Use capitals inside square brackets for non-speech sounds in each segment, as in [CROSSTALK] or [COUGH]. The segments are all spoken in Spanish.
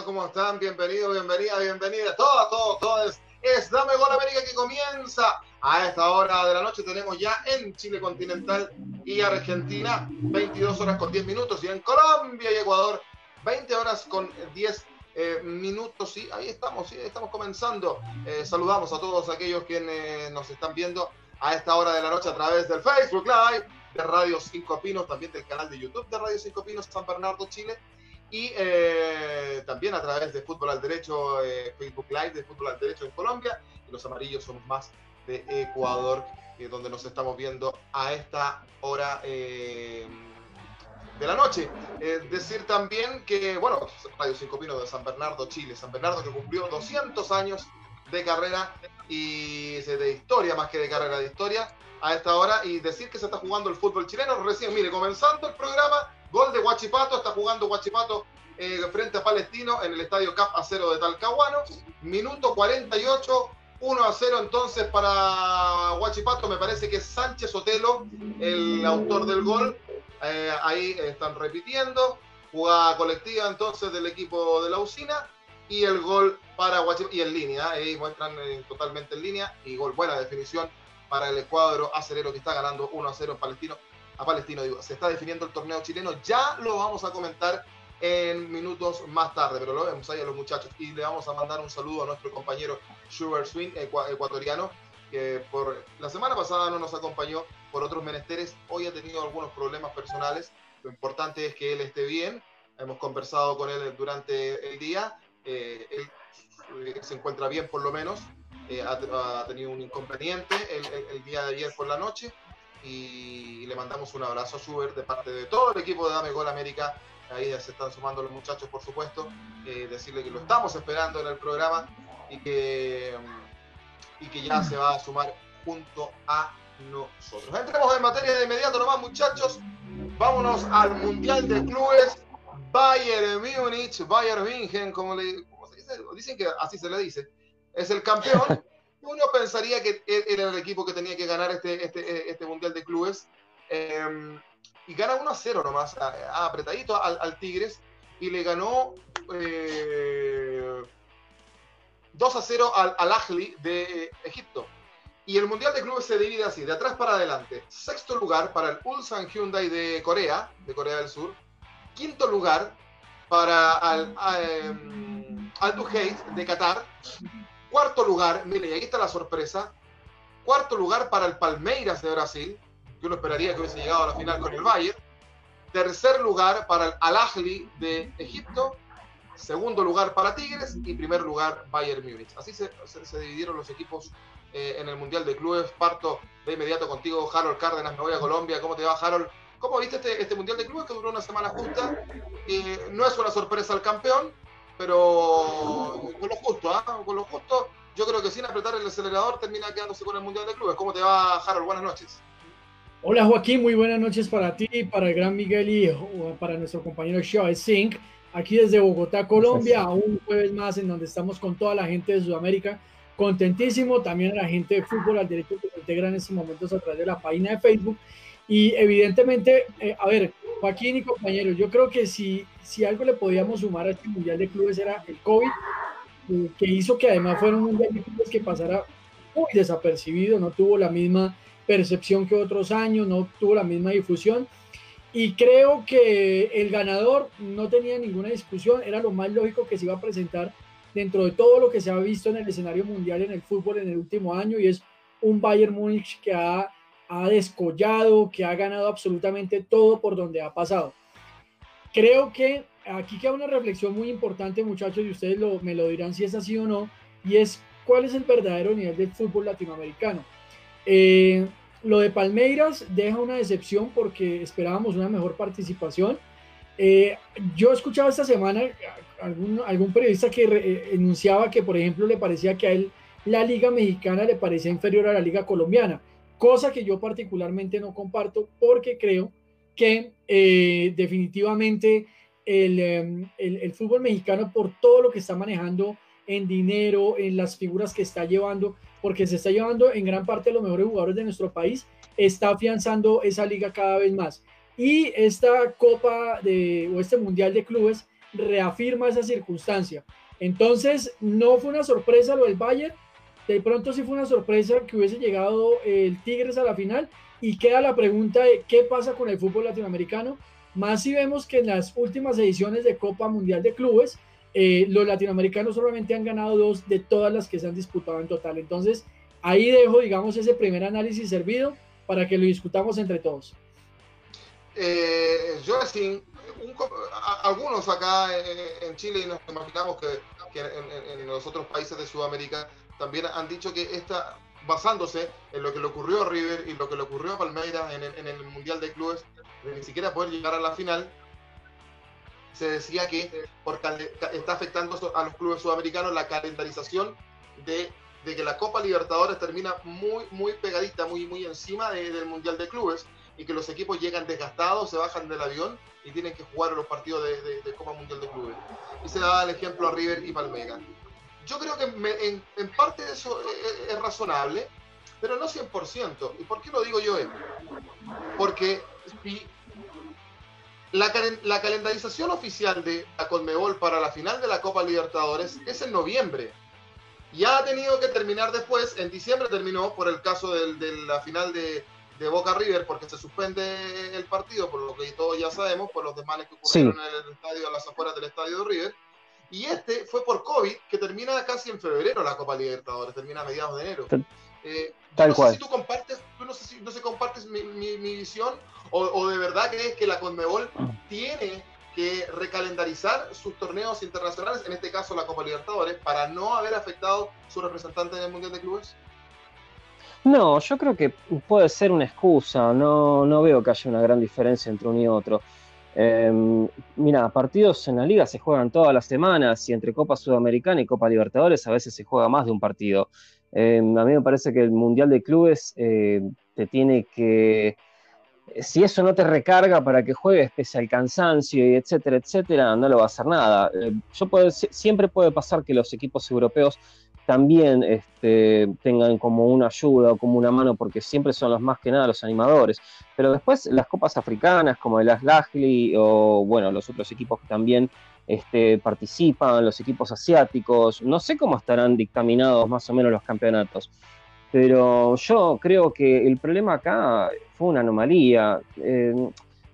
Cómo están? Bienvenidos, bienvenidas, bienvenidas. Todas, todos, todos. Es Dame Gol América que comienza a esta hora de la noche. Tenemos ya en Chile continental y Argentina 22 horas con 10 minutos. Y en Colombia y Ecuador 20 horas con 10 eh, minutos. Sí, ahí estamos, sí, estamos comenzando. Eh, saludamos a todos aquellos quienes nos están viendo a esta hora de la noche a través del Facebook Live, de Radio 5 Pinos, también del canal de YouTube de Radio 5 Pinos San Bernardo, Chile y eh, también a través de Fútbol al Derecho, eh, Facebook Live de Fútbol al Derecho en Colombia, y los amarillos somos más de Ecuador, eh, donde nos estamos viendo a esta hora de la noche. decir también que, bueno, Radio 5 Pinos de San Bernardo, Chile, San Bernardo que cumplió 200 años de carrera y de historia, más que de carrera de historia, a esta hora, y decir que se está jugando el fútbol chileno. Recién, mire, comenzando el programa Gol de Huachipato, está jugando Huachipato eh, frente a Palestino en el estadio CAP a 0 de Talcahuano. Minuto 48, 1 a 0 entonces para Huachipato. Me parece que es Sánchez Otelo, el autor del gol. Eh, ahí están repitiendo. Jugada colectiva entonces del equipo de la usina. Y el gol para Huachipato. Y en línea, ahí muestran eh, totalmente en línea. Y gol, buena definición para el cuadro acerero que está ganando 1 a 0 en Palestino a Palestino. Digo, se está definiendo el torneo chileno, ya lo vamos a comentar en minutos más tarde, pero lo vemos ahí a los muchachos y le vamos a mandar un saludo a nuestro compañero Sugar Swing, ecuatoriano, que por la semana pasada no nos acompañó por otros menesteres, hoy ha tenido algunos problemas personales, lo importante es que él esté bien, hemos conversado con él durante el día, eh, él, eh, se encuentra bien por lo menos, eh, ha, tenido un inconveniente el día de ayer por la noche, y le mandamos un abrazo a Schubert de parte de todo el equipo de Dame Gol América. Ahí se están sumando los muchachos, por supuesto. Eh, decirle que lo estamos esperando en el programa y que, y que ya se va a sumar junto a nosotros. Entremos en materia de inmediato nomás, muchachos. Vámonos al Mundial de Clubes. Bayern Múnich, Bayern München, como, le, como se dice, dicen que así se le dice, es el campeón. [LAUGHS] uno pensaría que e-, era el equipo que tenía que ganar este, este, este Mundial de Clubes. Em, y gana 1 a 0 nomás, apretadito al, Tigres. Y le ganó 2 eh, a 0 al, al Ahly de Egipto. Y el Mundial de Clubes se divide así, de atrás para adelante. Sexto lugar para el Ulsan Hyundai de Corea, de Corea del Sur. Quinto lugar para el um, Al de Qatar. Cuarto lugar, mire, y ahí está la sorpresa. Cuarto lugar para el Palmeiras de Brasil, que uno esperaría que hubiese llegado a la final con el Bayern. Tercer lugar para el Al Ahly de Egipto. Segundo lugar para Tigres y primer lugar Bayern Múnich. Así se, dividieron los equipos eh, en el Mundial de Clubes. Parto de inmediato contigo, Harold Cárdenas. Me voy a Colombia. ¿Cómo te va, Harold? ¿Cómo viste este, este Mundial de Clubes que duró una semana justa? Eh, no es una sorpresa al campeón, pero con lo justo, ¿ah? Con lo justo, yo creo que sin apretar el acelerador termina quedándose con el Mundial de Clubes. ¿Cómo te va, Harold? Buenas noches. Hola Joaquín, muy buenas noches para ti, para el gran Miguel y para nuestro compañero Shoaib Singh, aquí desde Bogotá, Colombia, un jueves más en donde estamos con toda la gente de Sudamérica, contentísimo, también a la gente de fútbol al derecho que se integra en estos momentos a través de la página de Facebook y evidentemente, eh, a ver, Joaquín y compañeros, yo creo que si, si algo le podíamos sumar a este Mundial de Clubes era el COVID, eh, que hizo que además fuera un Mundial de Clubes que pasara muy desapercibido, no tuvo la misma percepción que otros años, no tuvo la misma difusión. Y creo que el ganador no tenía ninguna discusión, era lo más lógico que se iba a presentar dentro de todo lo que se ha visto en el escenario mundial en el fútbol en el último año y es un Bayern Múnich que ha ha descollado, que ha ganado absolutamente todo por donde ha pasado. Creo que aquí queda una reflexión muy importante, muchachos, y ustedes me lo dirán si es así o no, y es cuál es el verdadero nivel del fútbol latinoamericano. Eh, lo de Palmeiras deja una decepción porque esperábamos una mejor participación. Eh, yo he escuchado esta semana algún, algún periodista que eh, enunciaba que, por ejemplo, le parecía que a él la liga mexicana le parecía inferior a la liga colombiana, cosa que yo particularmente no comparto porque creo que eh, definitivamente em, el, el, fútbol mexicano por todo lo que está manejando en dinero, en las figuras que está llevando, porque se está llevando en gran parte los mejores jugadores de nuestro país, está afianzando esa liga cada vez más. Y esta Copa de, o este Mundial de Clubes reafirma esa circunstancia. Entonces, no fue una sorpresa lo del Bayern, de pronto sí fue una sorpresa que hubiese llegado el Tigres a la final y queda la pregunta de qué pasa con el fútbol latinoamericano, más si vemos que en las últimas ediciones de Copa Mundial de Clubes, eh, los latinoamericanos solamente han ganado dos de todas las que se han disputado en total. Entonces, ahí dejo, digamos, ese primer análisis servido para que lo discutamos entre todos. Eh, yo, algunos acá en, Chile, y nos imaginamos que, en, los otros países de Sudamérica, también han dicho que esta, basándose en lo que le ocurrió a River y lo que le ocurrió a Palmeiras en, el Mundial de Clubes, de ni siquiera poder llegar a la final, se decía que está afectando a los clubes sudamericanos la calendarización de, que la Copa Libertadores termina muy, muy pegadita, muy, muy encima del Mundial de Clubes y que los equipos llegan desgastados, se bajan del avión y tienen que jugar los partidos de, Copa Mundial de Clubes. Y se da el ejemplo a River y Palmeiras. Yo creo que en, en, parte eso es, razonable, pero no 100%. ¿Y por qué lo digo yo? Porque la, la, calendarización oficial de la Conmebol para la final de la Copa Libertadores es en noviembre. Ya ha tenido que terminar después, en diciembre terminó por el caso de la final de, de Boca River porque se suspende el partido, por lo que todos ya sabemos, por los desmanes que ocurrieron en el estadio, a las afueras del estadio de River. Y este fue por COVID, que termina casi en febrero la Copa Libertadores, termina a mediados de enero. Eh, Tal no cual. Sé si tú compartes, tú no sé si no sé, compartes mi, mi, visión o, o, de verdad crees que la Conmebol tiene que recalendarizar sus torneos internacionales, en este caso la Copa Libertadores, para no haber afectado su representante en el Mundial de Clubes. No, yo creo que puede ser una excusa, no, no veo que haya una gran diferencia entre uno y otro. Em, mira, partidos en la liga se juegan todas las semanas y entre Copa Sudamericana y Copa Libertadores a veces se juega más de un partido. Em, a mí me parece que el Mundial de Clubes eh, te tiene que... Si eso no te recarga para que juegues pese al cansancio y etcétera, etcétera, no lo va a hacer nada. Eh, yo puedo, siempre puede pasar que los equipos europeos también este, tengan como una ayuda o como una mano, porque siempre son los más que nada los animadores. Pero después las copas africanas, como el Aslahli o bueno, los otros equipos que también este, participan, los equipos asiáticos, no sé cómo estarán dictaminados más o menos los campeonatos. Pero yo creo que el problema acá fue una anomalía. Eh,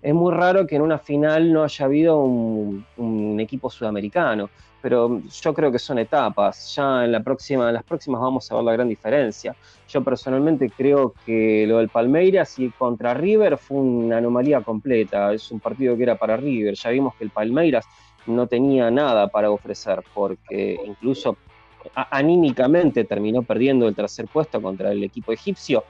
es muy raro que en una final no haya habido un equipo sudamericano pero yo creo que son etapas. Ya en, la próxima, en las próximas vamos a ver la gran diferencia. Yo personalmente creo que lo del Palmeiras y contra River fue una anomalía completa. Es un partido que era para River. Ya vimos que el Palmeiras no tenía nada para ofrecer, porque incluso anímicamente terminó perdiendo el tercer puesto contra el equipo egipcio,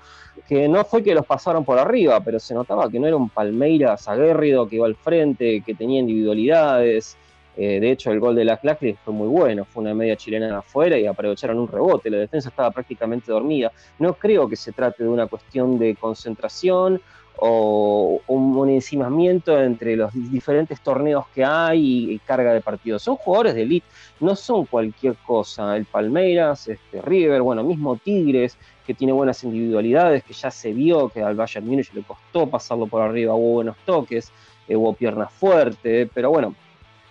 que no fue que los pasaron por arriba, pero se notaba que no era un Palmeiras aguerrido que iba al frente, que tenía individualidades, eh, de hecho, el gol de la fue muy bueno, fue una media chilena afuera y aprovecharon un rebote, la defensa estaba prácticamente dormida. No creo que se trate de una cuestión de concentración o un encimamiento entre los diferentes torneos que hay y, carga de partidos. Son jugadores de elite, no son cualquier cosa. El Palmeiras, este, River, bueno, mismo Tigres, que tiene buenas individualidades, que ya se vio que al Bayern Múnich le costó pasarlo por arriba, hubo buenos toques, eh, hubo piernas fuertes, pero bueno,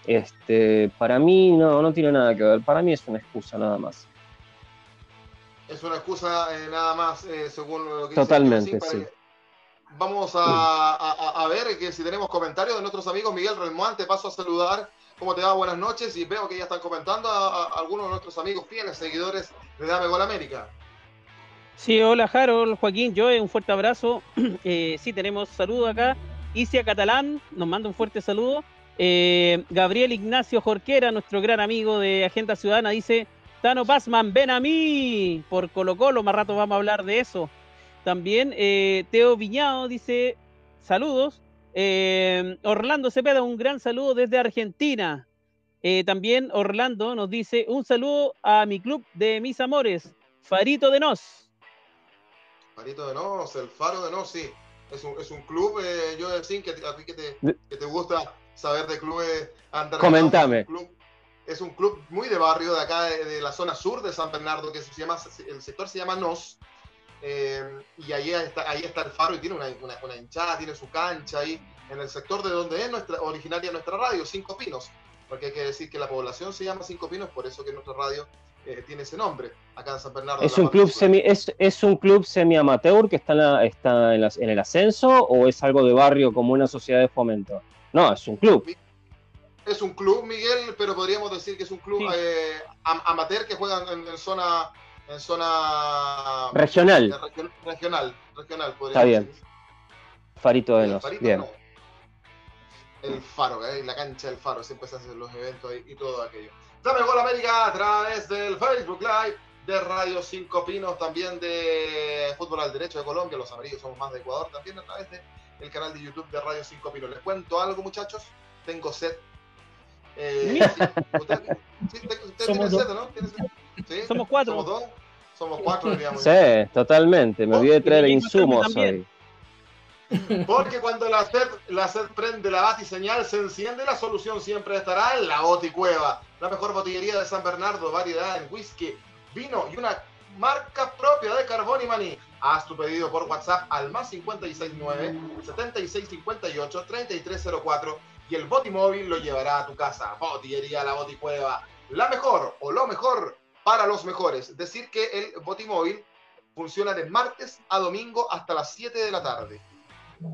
este, para mí no, no tiene nada que ver, para mí es una excusa nada más. Es una excusa eh, nada más, eh, según lo que Totalmente, sí. Vamos a, ver que si tenemos comentarios de nuestros amigos. Miguel Relmuán, te paso a saludar. ¿Cómo te va? Buenas noches. Y veo que ya están comentando a, algunos de nuestros amigos fieles seguidores de Dame Gol América. Sí, hola Harold, Joaquín, yo un fuerte abrazo. [CLEARS THROAT] Eh, sí, tenemos saludo acá. Isia Catalán nos manda un fuerte saludo. Eh, Gabriel Ignacio Jorquera, nuestro gran amigo de Agenda Ciudadana, dice: Tano Pazman, ven a mí por Colo Colo. Más rato vamos a hablar de eso. También eh, Teo Viñado dice: Saludos. Eh, Orlando Cepeda, un gran saludo desde Argentina. Eh, también Orlando nos dice un saludo a mi club de mis amores, Farito de Nos. Farito de Nos, el Faro de Nos, sí. Es un, es un club, eh, yo decir que a ti que te, que te gusta saber de clubes Comentame. Es un, club, es un club muy de barrio de acá, de, de, la zona sur de San Bernardo, que se llama, el sector se llama Nos. Eh, y ahí está, ahí está el faro y tiene una, una, una, hinchada, tiene su cancha ahí en el sector de donde es nuestra, originaria nuestra radio, Cinco Pinos. Porque hay que decir que la población se llama Cinco Pinos, por eso que nuestra radio eh, tiene ese nombre acá en San Bernardo. ¿Es un, club semi, es, ¿Es un club semi-amateur que está, en, la, está en, la, en, el ascenso o es algo de barrio como una sociedad de fomento? No, es un club. Es un club, Miguel, pero podríamos decir que es un club sí. eh, amateur que juega en, en, zona en zona regional. Regional, regional, regional Está bien. Decir. Farito de Nos. Bien. No. El Faro, ¿eh? la cancha del Faro, siempre se hacen los eventos y, y todo aquello. Dame Gol América a través del Facebook Live de Radio Cinco Pinos, también de Fútbol al Derecho de Colombia, los amarillos somos más de Ecuador, también a través del de canal de YouTube de Radio Cinco Pinos. Les cuento algo, muchachos, tengo sed. Eh, sí, usted, sí, usted, usted tiene sed, ¿no? ¿Tiene sed? ¿Sí? Somos cuatro. Somos dos. Somos cuatro, digamos. Sí, totalmente. Me olvidé de traer insumos hoy. Porque cuando la sed, la sed prende la batiseñal, se enciende, la solución siempre estará en la Boticueva. La mejor botillería de San Bernardo, variedad en whisky, vino y una marca propia de carbón y maní. Haz tu pedido por WhatsApp al más 569-7658-3304 y el Botimóvil lo llevará a tu casa. Botillería La Boticueva, la mejor o lo mejor para los mejores. Decir que el Botimóvil funciona de martes a domingo hasta las 7 de la tarde.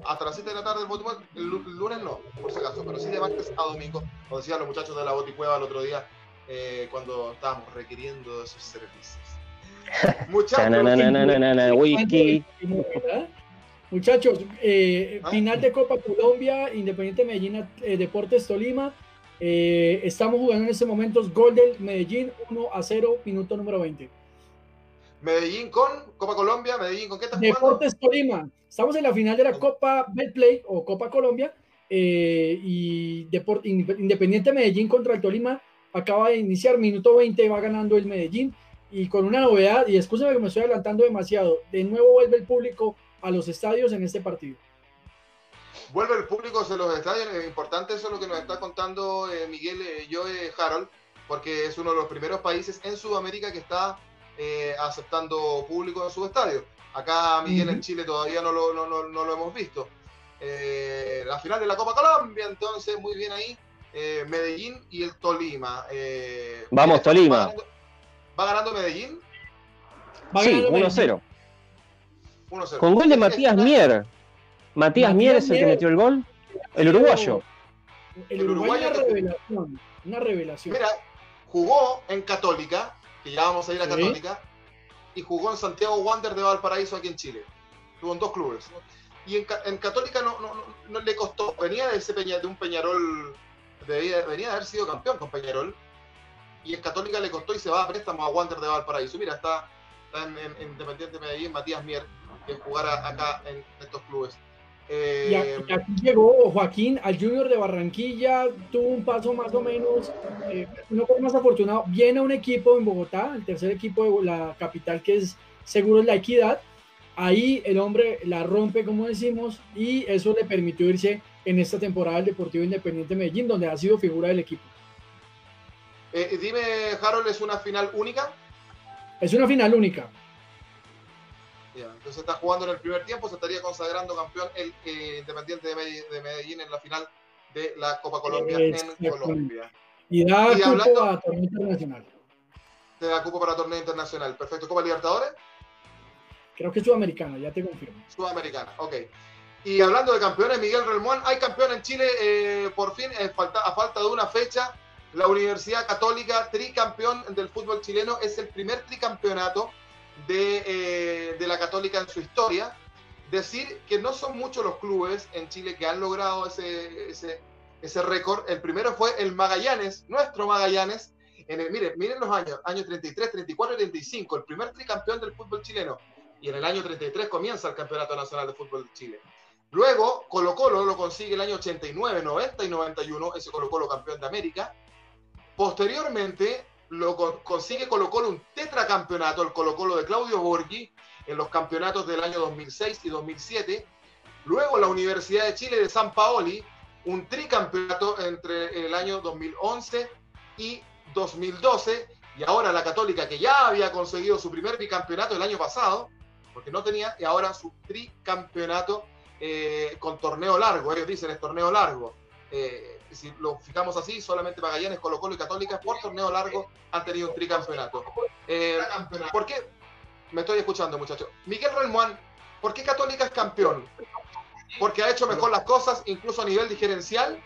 Hasta las 7 de la tarde el Botimóvil, el lunes no, por si acaso, pero sí de martes a domingo, como decían los muchachos de la Boticueva el otro día, eh, cuando estábamos requiriendo de sus servicios. Muchachos, eh, ¿Ah? final de Copa Colombia, Independiente Medellín, eh, Deportes Tolima. Eh, estamos jugando en este momento gol del Medellín 1 a 0, minuto número 20. Medellín con Copa Colombia, Medellín con qué estás Deportes jugando? Tolima. Estamos en la final de la Copa Betplay o Copa Colombia eh, y Deport, Independiente Medellín contra el Tolima acaba de iniciar, minuto 20 va ganando el Medellín y con una novedad, y escúchame que me estoy adelantando demasiado, de nuevo vuelve el público a los estadios en este partido. Vuelve el público a los estadios, es importante eso es lo que nos está contando eh, Miguel eh, Joe Harold, porque es uno de los primeros países en Sudamérica que está eh, aceptando público en su estadio. Acá Miguel uh -huh. en Chile todavía no lo, no, no, no lo hemos visto. Eh, la final de la Copa Colombia, entonces muy bien ahí. Eh, Medellín y el Tolima. Eh, Vamos, Tolima. ¿Va ganando, ¿va ganando Medellín? Va sí, 1-0. Con gol de Matías Mier. Matías, Matías Mier es el que metió el gol. El uruguayo. El, uruguayo, una revelación. Una revelación. Mira, jugó en Católica, que ya vamos a ir a Católica, sí. y jugó en Santiago Wander de Valparaíso aquí en Chile. Estuvo en dos clubes. Y en, en Católica no, no, no, no, le costó, venía de, ese peña, de un Peñarol, debía, venía de haber sido campeón con Peñarol, y en Católica le costó y se va a préstamo a Wander de Valparaíso. Mira, está, está en, en, en Independiente Medellín Matías Mier, que jugara acá en estos clubes. Eh, y, aquí, llegó Joaquín al Junior de Barranquilla, tuvo un paso más o menos, eh, no fue más afortunado, viene a un equipo en Bogotá, el tercer equipo de la capital que es Seguro La Equidad, ahí el hombre la rompe como decimos y eso le permitió irse en esta temporada al Deportivo Independiente Medellín, donde ha sido figura del equipo. Eh, dime, Harold, ¿es una final única? Es una final única. Yeah. Entonces está jugando en el primer tiempo, se estaría consagrando campeón el eh, Independiente de Medellín, de Medellín, en la final de la Copa Colombia en Colombia. Y da y cupo hablando, a torneo internacional. Te da cupo para torneo internacional. Perfecto. ¿Copa Libertadores? Creo que es sudamericana, ya te confirmo. Sudamericana, ok. Y hablando de campeones, Miguel Relmuán, hay campeón en Chile eh, por fin, eh, falta, a falta de una fecha. La Universidad Católica, tricampeón del fútbol chileno, es el primer tricampeonato de, eh, de, la Católica en su historia. Decir que no son muchos los clubes en Chile que han logrado ese, ese, ese récord. El primero fue el Magallanes, nuestro Magallanes. En el, miren, miren los años, años 33, 34 y 35, el primer tricampeón del fútbol chileno. Y en el año 33 comienza el Campeonato Nacional de Fútbol de Chile. Luego, Colo Colo lo consigue el año 89, 90 y 91, ese Colo Colo campeón de América. Posteriormente, lo consigue Colo Colo un tetracampeonato, el Colo Colo de Claudio Borghi, en los campeonatos del año 2006 y 2007. Luego la Universidad de Chile de San Paoli, un tricampeonato entre el año 2011 y 2012. Y ahora la Católica, que ya había conseguido su primer bicampeonato el año pasado, porque no tenía, y ahora su tricampeonato eh, con torneo largo. Ellos dicen es torneo largo. Eh, si lo fijamos así, solamente Magallanes, Colo Colo y Católica por torneo largo han tenido un tricampeonato. Eh, ¿Por qué? Me estoy escuchando, muchachos. Miguel Relmuán, ¿por qué Católica es campeón? Porque ha hecho mejor las cosas, incluso a nivel diferencial,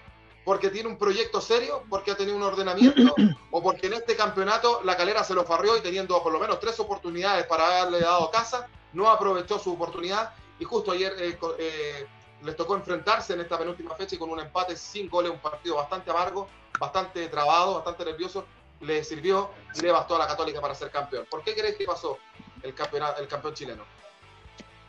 porque tiene un proyecto serio, porque ha tenido un ordenamiento, [CLEARS THROAT] o porque en este campeonato la calera se lo farrió y teniendo por lo menos tres oportunidades para haberle dado casa, no aprovechó su oportunidad y justo ayer eh, eh, les tocó enfrentarse en esta penúltima fecha y con un empate sin goles, un partido bastante amargo, bastante trabado, bastante nervioso, le sirvió y le bastó a la Católica para ser campeón. ¿Por qué crees que pasó el, el campeón chileno?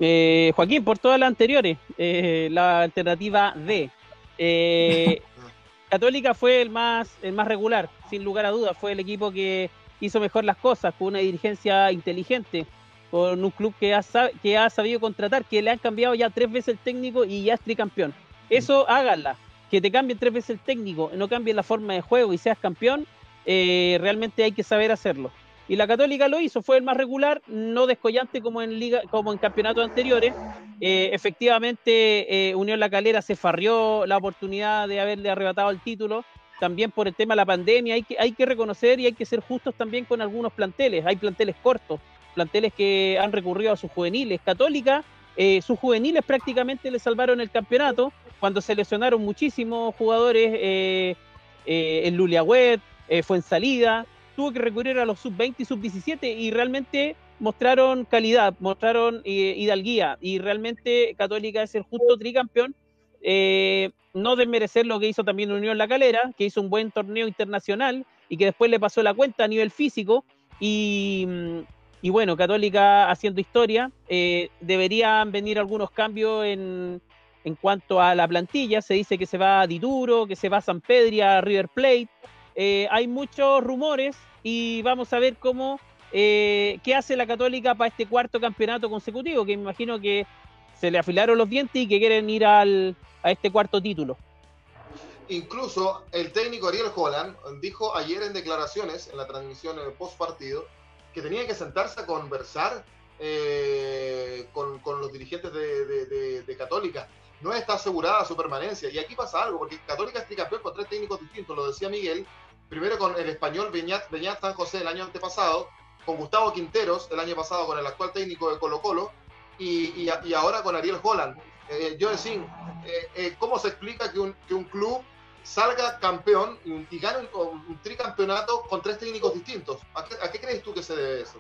Eh, Joaquín, por todas las anteriores, eh, la alternativa D. Eh, [LAUGHS] Católica fue el más, el más regular, sin lugar a dudas, fue el equipo que hizo mejor las cosas, con una dirigencia inteligente, con un club que ha, que ha sabido contratar, que le han cambiado ya tres veces el técnico y ya es tricampeón. Eso háganla, que te cambien tres veces el técnico, no cambien la forma de juego y seas campeón, realmente hay que saber hacerlo. Y la Católica lo hizo, fue el más regular, no descollante como en liga, como en campeonatos anteriores. Eh, efectivamente, eh, Unión La Calera se farrió la oportunidad de haberle arrebatado el título, también por el tema de la pandemia. Hay que, hay que reconocer y hay que ser justos también con algunos planteles. Hay planteles cortos, planteles que han recurrido a sus juveniles. Católica, eh, sus juveniles prácticamente le salvaron el campeonato cuando se lesionaron muchísimos jugadores en Luliagüet, fue en salida tuvo que recurrir a los sub-20 y sub-17 y realmente mostraron calidad, mostraron eh, hidalguía y realmente Católica es el justo tricampeón. Eh, no desmerecer lo que hizo también Unión La Calera, que hizo un buen torneo internacional y que después le pasó la cuenta a nivel físico. Y, mm, bueno, Católica haciendo historia. Eh, deberían venir algunos cambios en, en cuanto a la plantilla. Se dice que se va a Dituro, que se va a San Pedro, a River Plate. hay muchos rumores y vamos a ver cómo, eh, qué hace la Católica para este cuarto campeonato consecutivo, que me imagino que se le afilaron los dientes y que quieren ir al, a este cuarto título. Incluso el técnico Ariel Holland dijo ayer en declaraciones, en la transmisión post partido, que tenía que sentarse a conversar eh, con, los dirigentes de, de, Católica. No está asegurada su permanencia. Y aquí pasa algo, porque Católica es tricampeón con tres técnicos distintos, lo decía Miguel, primero con el español Beñat, San José el año antepasado, con Gustavo Quinteros el año pasado con el actual técnico de Colo Colo y, y, ahora con Ariel Holland. Eh, yo decía, eh, eh, ¿cómo se explica que un, que un club salga campeón y, gane un, tricampeonato con tres técnicos distintos? ¿A qué, ¿A qué, crees tú que se debe eso?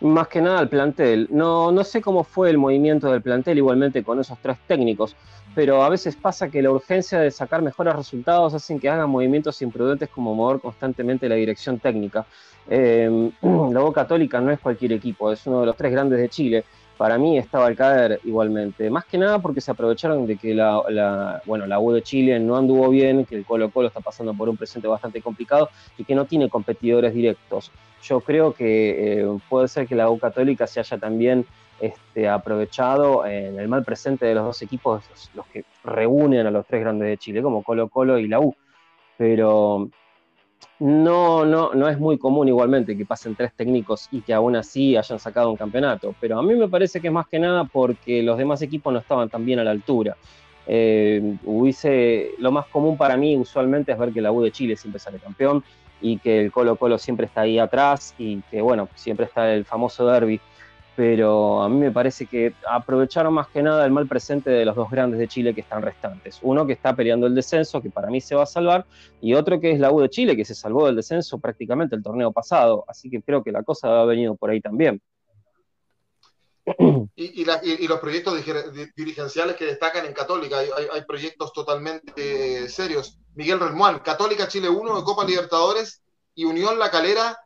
Más que nada al plantel. No, no sé cómo fue el movimiento del plantel igualmente con esos tres técnicos pero a veces pasa que la urgencia de sacar mejores resultados hacen que hagan movimientos imprudentes como mover constantemente la dirección técnica. Eh, [CLEARS THROAT] la Boca Católica no es cualquier equipo, es uno de los tres grandes de Chile. Para mí estaba al caer igualmente, más que nada porque se aprovecharon de que la, bueno, la U de Chile no anduvo bien, que el Colo Colo está pasando por un presente bastante complicado y que no tiene competidores directos. Yo creo que eh, puede ser que la U Católica se haya también este, aprovechado en el mal presente de los dos equipos, los, que reúnen a los tres grandes de Chile, como Colo Colo y la U. Pero no, no, no es muy común igualmente que pasen tres técnicos y que aún así hayan sacado un campeonato. Pero a mí me parece que es más que nada porque los demás equipos no estaban tan bien a la altura. Eh, hubiese, lo más común para mí usualmente es ver que la U de Chile siempre sale campeón y que el Colo Colo siempre está ahí atrás y que bueno, siempre está el famoso derby pero a mí me parece que aprovecharon más que nada el mal presente de los dos grandes de Chile que están restantes. Uno que está peleando el descenso, que para mí se va a salvar, y otro que es la U de Chile, que se salvó del descenso prácticamente el torneo pasado. Así que creo que la cosa ha venido por ahí también. [CLEARS THROAT] Y, los proyectos dirigenciales que destacan en Católica, hay, proyectos totalmente serios. Miguel Relmuán, Católica Chile 1 de Copa Libertadores y Unión La Calera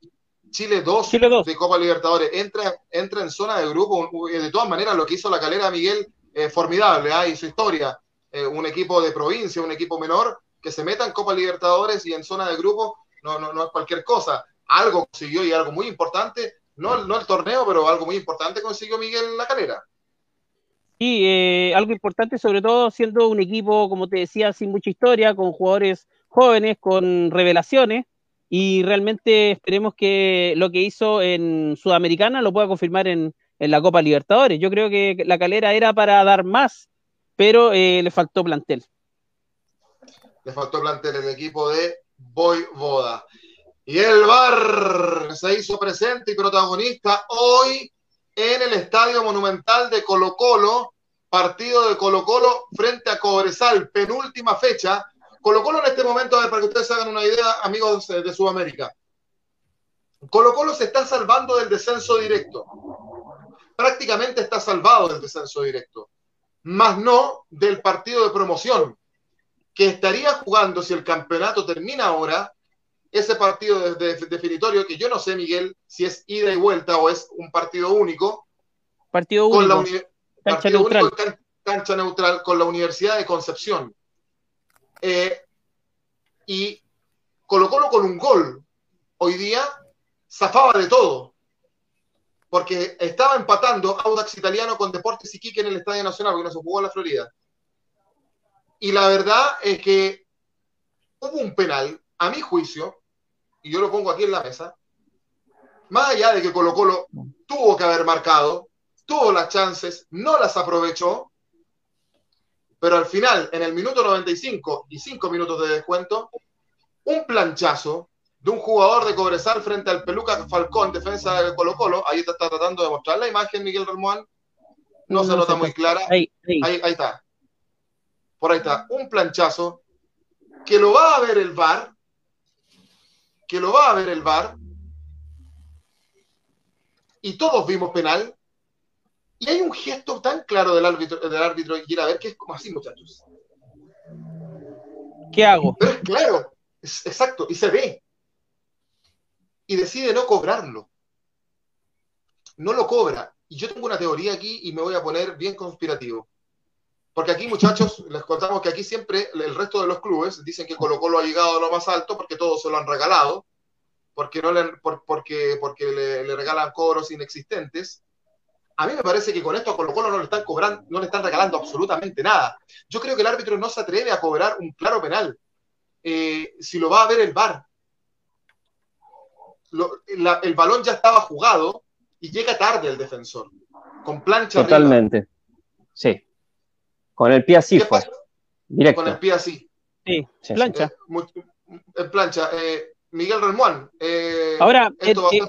Chile 2, de Copa Libertadores entra, entra en zona de grupo. De todas maneras, lo que hizo la calera Miguel eh, formidable, hay ¿ah? su historia, eh, un equipo de provincia, un equipo menor, que se meta en Copa Libertadores y en zona de grupo, no, no, no es cualquier cosa. Algo consiguió y algo muy importante, no, no el torneo, pero algo muy importante consiguió Miguel La Calera. Sí, eh, algo importante, sobre todo siendo un equipo, como te decía, sin mucha historia, con jugadores jóvenes, con revelaciones, y realmente esperemos que lo que hizo en Sudamericana lo pueda confirmar en, en la Copa Libertadores. Yo creo que la calera era para dar más, pero eh, le faltó plantel. Le faltó plantel el equipo de Boda. Y el VAR se hizo presente y protagonista hoy en el Estadio Monumental de Colo Colo, partido de Colo Colo frente a Cobresal, penúltima fecha. Colo Colo en este momento, a ver, para que ustedes hagan una idea, amigos de Sudamérica. Colo Colo se está salvando del descenso directo prácticamente está salvado del descenso directo, más no del partido de promoción, que estaría jugando si el campeonato termina ahora, ese partido de, definitorio, que yo no sé, Miguel, si es ida y vuelta o es un partido único. Partido único. Con la cancha neutral. cancha neutral con la Universidad de Concepción. Eh, y Colo Colo con un gol hoy día zafaba de todo porque estaba empatando Audax Italiano con Deportes Iquique en el Estadio Nacional, porque no se jugó en la Florida. Y la verdad es que hubo un penal, a mi juicio, y yo lo pongo aquí en la mesa, más allá de que Colo Colo tuvo que haber marcado, tuvo las chances, no las aprovechó, pero al final, en el minuto 95 y 5 minutos de descuento, un planchazo de un jugador de Cobresal frente al Peluca Falcón, defensa de Colo Colo. Ahí está, tratando de mostrar la imagen Miguel Ramón. No, se nota muy clara. Ahí, ahí. está. Por ahí está. Un planchazo que lo va a ver el VAR. Que lo va a ver el VAR. Y todos vimos penal. Y hay un gesto tan claro del árbitro, del árbitro y a ver que es como así, muchachos. ¿Qué hago? Pero es claro, exacto, y se ve y decide no cobrarlo. No lo cobra. Y yo tengo una teoría aquí y me voy a poner bien conspirativo. Porque aquí, muchachos, les contamos que aquí siempre el resto de los clubes dicen que Colo Colo ha llegado a lo más alto porque todos se lo han regalado, porque, no le, porque, porque le, regalan cobros inexistentes. A mí me parece que con esto a Colo Colo no le están cobrando, no le están regalando absolutamente nada. Yo creo que el árbitro no se atreve a cobrar un claro penal. Eh, si lo va a ver el VAR, el balón ya estaba jugado y llega tarde el defensor, con plancha. Totalmente. Sí. Con el pie así fue. Directo. Con el pie así. Sí, plancha. Eh, en plancha. Eh, Miguel Ramón. Eh, Ahora, Joaquín,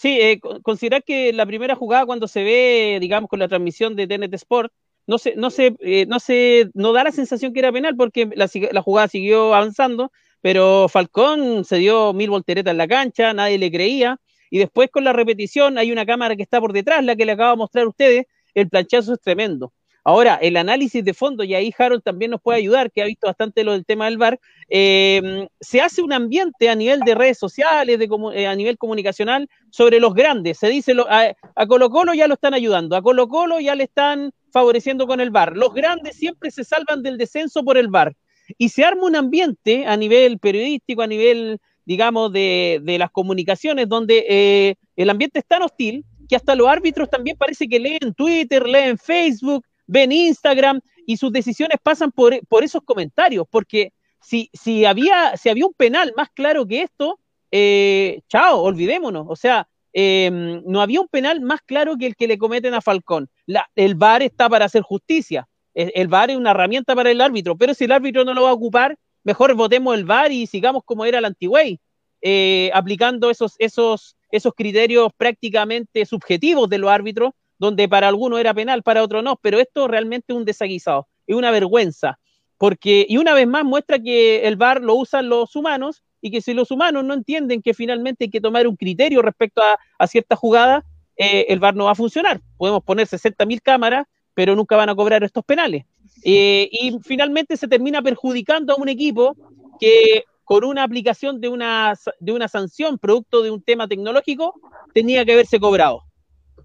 sí, considerar que la primera jugada cuando se ve, digamos, con la transmisión de TNT Sport, no se, no se, no se, no da la sensación que era penal porque la, la jugada siguió avanzando pero Falcón se dio mil volteretas en la cancha, nadie le creía, y después con la repetición hay una cámara que está por detrás, la que le acabo de mostrar a ustedes, el planchazo es tremendo. Ahora, el análisis de fondo, y ahí Harold también nos puede ayudar, que ha visto bastante lo del tema del VAR, eh, se hace un ambiente a nivel de redes sociales, de, eh, a nivel comunicacional, sobre los grandes. Se dice, a, a, Colo Colo ya lo están ayudando, a Colo Colo ya le están favoreciendo con el VAR. Los grandes siempre se salvan del descenso por el VAR y se arma un ambiente a nivel periodístico, a nivel, digamos, de, las comunicaciones, donde eh, el ambiente es tan hostil que hasta los árbitros también parece que leen Twitter, leen Facebook, ven Instagram y sus decisiones pasan por, esos comentarios, porque si, había, un penal más claro que esto, eh, chao, olvidémonos. O sea, em, no había un penal más claro que el que le cometen a Falcón. El VAR está para hacer justicia el VAR es una herramienta para el árbitro, pero si el árbitro no lo va a ocupar, mejor votemos el VAR y sigamos como era el antigüey, eh, aplicando esos, esos, esos criterios prácticamente subjetivos de los árbitros, donde para algunos era penal, para otros no, pero esto realmente es un desaguisado, es una vergüenza, porque, y una vez más muestra que el VAR lo usan los humanos y que si los humanos no entienden que finalmente hay que tomar un criterio respecto a, a cierta jugada, eh, el VAR no va a funcionar. Podemos poner 60.000 cámaras pero nunca van a cobrar estos penales. Eh, y finalmente se termina perjudicando a un equipo que con una aplicación de una, de una sanción producto de un tema tecnológico tenía que haberse cobrado.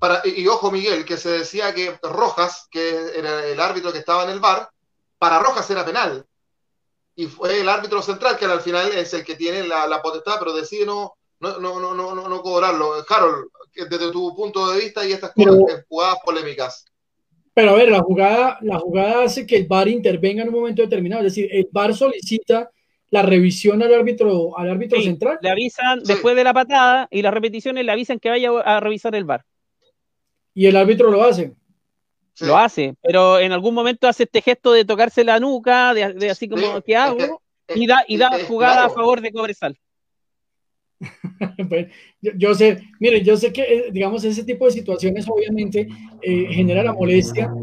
Para, y, ojo Miguel, que se decía que Rojas, que era el árbitro que estaba en el bar, para Rojas era penal. Y fue el árbitro central, que al final es el que tiene la, potestad, pero decide no, no, no, no, no, no cobrarlo. Harold, desde tu punto de vista y estas jugadas polémicas. Pero a ver, la jugada, la jugada hace que el VAR intervenga en un momento determinado. Es decir, el VAR solicita la revisión al árbitro, al árbitro central. Le avisan después de la patada y las repeticiones le avisan que vaya a revisar el VAR. Y el árbitro lo hace. Lo hace, pero en algún momento hace este gesto de tocarse la nuca, de, así como, ¿qué hago? y da, y da jugada a favor de Cobresal. [LAUGHS] pues, yo, sé, miren, yo sé que, eh, digamos, ese tipo de situaciones obviamente eh, genera la molestia.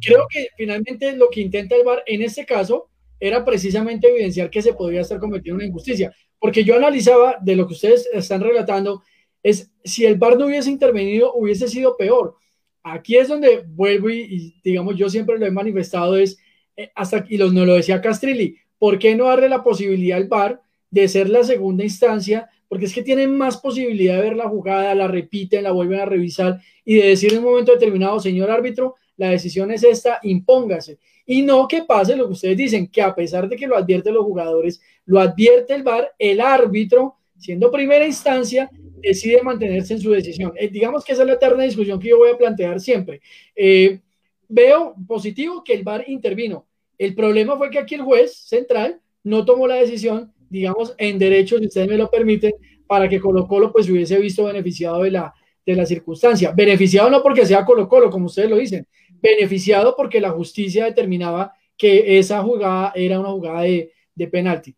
Creo que finalmente lo que intenta el VAR en este caso era precisamente evidenciar que se podría estar cometiendo una injusticia. Porque yo analizaba de lo que ustedes están relatando, es si el VAR no hubiese intervenido, hubiese sido peor. Aquí es donde vuelvo y, digamos, yo siempre lo he manifestado, es eh, hasta, y lo, no lo decía Castrilli, ¿por qué no darle la posibilidad al VAR de ser la segunda instancia? Porque es que tienen más posibilidad de ver la jugada, la repiten, la vuelven a revisar y de decir en un momento determinado, señor árbitro, la decisión es esta, impóngase. Y no que pase lo que ustedes dicen, que a pesar de que lo advierten los jugadores, lo advierte el VAR, el árbitro, siendo primera instancia, decide mantenerse en su decisión. Eh, digamos que esa es la eterna discusión que yo voy a plantear siempre. Eh, veo positivo que el VAR intervino. El problema fue que aquí el juez central no tomó la decisión, digamos, en derecho, si ustedes me lo permiten, para que Colo Colo pues hubiese visto beneficiado de la, de la circunstancia. Beneficiado no porque sea Colo Colo, como ustedes lo dicen, beneficiado porque la justicia determinaba que esa jugada era una jugada de, de penalti.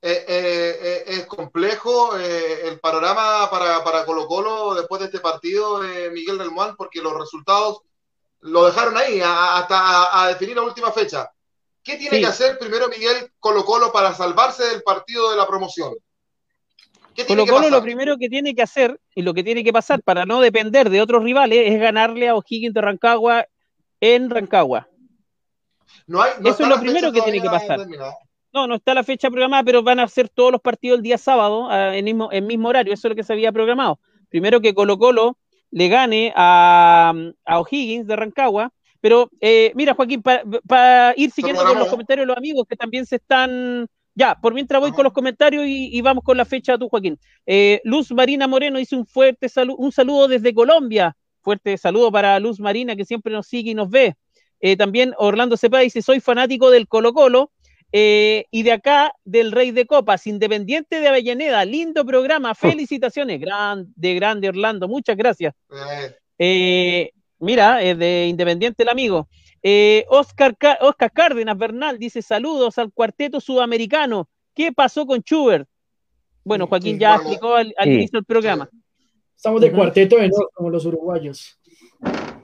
Eh, eh, eh, es complejo el panorama para, para, Colo Colo después de este partido Miguel del Moal, porque los resultados lo dejaron ahí hasta a, definir la última fecha. ¿Qué tiene que hacer primero Miguel Colo Colo para salvarse del partido de la promoción? Colo Colo lo primero que tiene que hacer y lo que tiene que pasar para no depender de otros rivales es ganarle a O'Higgins de Rancagua en Rancagua. No hay, Eso es lo primero que tiene que pasar. No, no está la fecha programada, pero van a hacer todos los partidos el día sábado ah, en mismo, en mismo horario. Eso es lo que se había programado. Primero que Colo Colo le gane a, a O'Higgins de Rancagua. Pero eh, mira, Joaquín, para ir siguiendo con los comentarios de los amigos que también se están ya, por mientras voy con los comentarios y, vamos con la fecha tu, Joaquín. Eh, Luz Marina Moreno dice un fuerte saludo, un saludo desde Colombia. Fuerte saludo para Luz Marina, que siempre nos sigue y nos ve. Eh, también Orlando Cepa dice, soy fanático del Colo Colo eh, y de acá del Rey de Copas, Independiente de Avellaneda. Lindo programa, felicitaciones. Grande, grande Orlando, muchas gracias. mira, es de Independiente el amigo. Eh, Oscar, Oscar Cárdenas Bernal dice saludos al cuarteto sudamericano. ¿Qué pasó con Schubert? Bueno, Joaquín ya explicó al, inicio del programa. Estamos de cuarteto de como los uruguayos.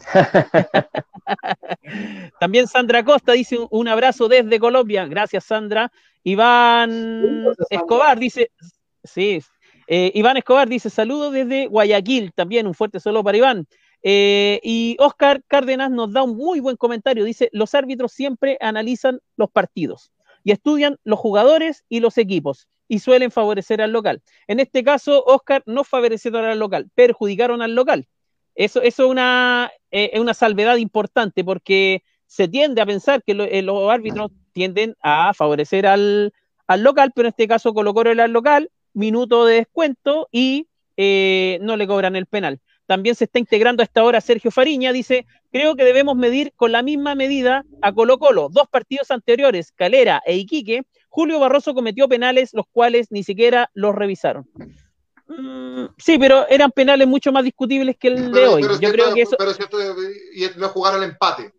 [LAUGHS] También Sandra Costa dice un abrazo desde Colombia. Gracias, Sandra. Iván Escobar dice, sí, eh, Iván Escobar dice saludos desde Guayaquil. También un fuerte saludo para Iván. Eh, y Oscar Cárdenas nos da un muy buen comentario. Dice, los árbitros siempre analizan los partidos y estudian los jugadores y los equipos y suelen favorecer al local. En este caso, Oscar no favorecieron al local, perjudicaron al local. Eso, eso es, una, eh, es una salvedad importante porque se tiende a pensar que eh, los árbitros tienden a favorecer al, local, pero en este caso colocó el al local, minuto de descuento y no le cobran el penal. También se está integrando a esta hora Sergio Fariña, dice, creo que debemos medir con la misma medida a Colo Colo. Dos partidos anteriores, Calera e Iquique, Julio Barroso cometió penales los cuales ni siquiera los revisaron. Mm, sí, pero eran penales mucho más discutibles que el de hoy. Yo creo que eso... Pero y no jugar al empate.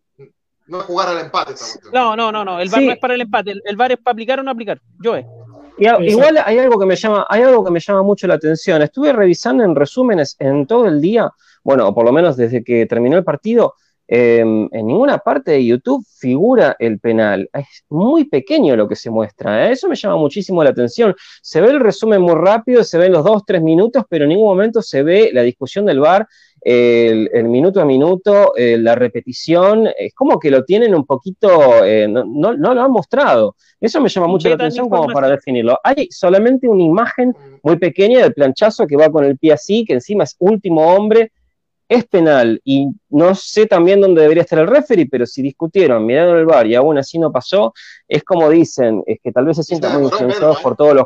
No jugar al empate. No, no, no, no. El VAR no es para el empate. El, VAR es para aplicar o no aplicar. Yo es igual hay algo que me llama, hay algo que me llama mucho la atención. Estuve revisando en resúmenes en todo el día, bueno, por lo menos desde que terminó el partido, em, en ninguna parte de YouTube figura el penal. Es muy pequeño lo que se muestra. ¿eh? Eso me llama muchísimo la atención. Se ve el resumen muy rápido, se ven los dos, tres minutos, pero en ningún momento se ve la discusión del VAR el, minuto a minuto, eh, la repetición, es como que lo tienen un poquito, eh, no, no, lo han mostrado. Eso me llama mucho la atención como para definirlo. Hay solamente una imagen muy pequeña del planchazo que va con el pie así, que encima es último hombre, es penal y no sé también dónde debería estar el referee, pero si discutieron, miraron el bar y aún así no pasó, es como dicen, es que tal vez se sientan muy influenciados por todos los...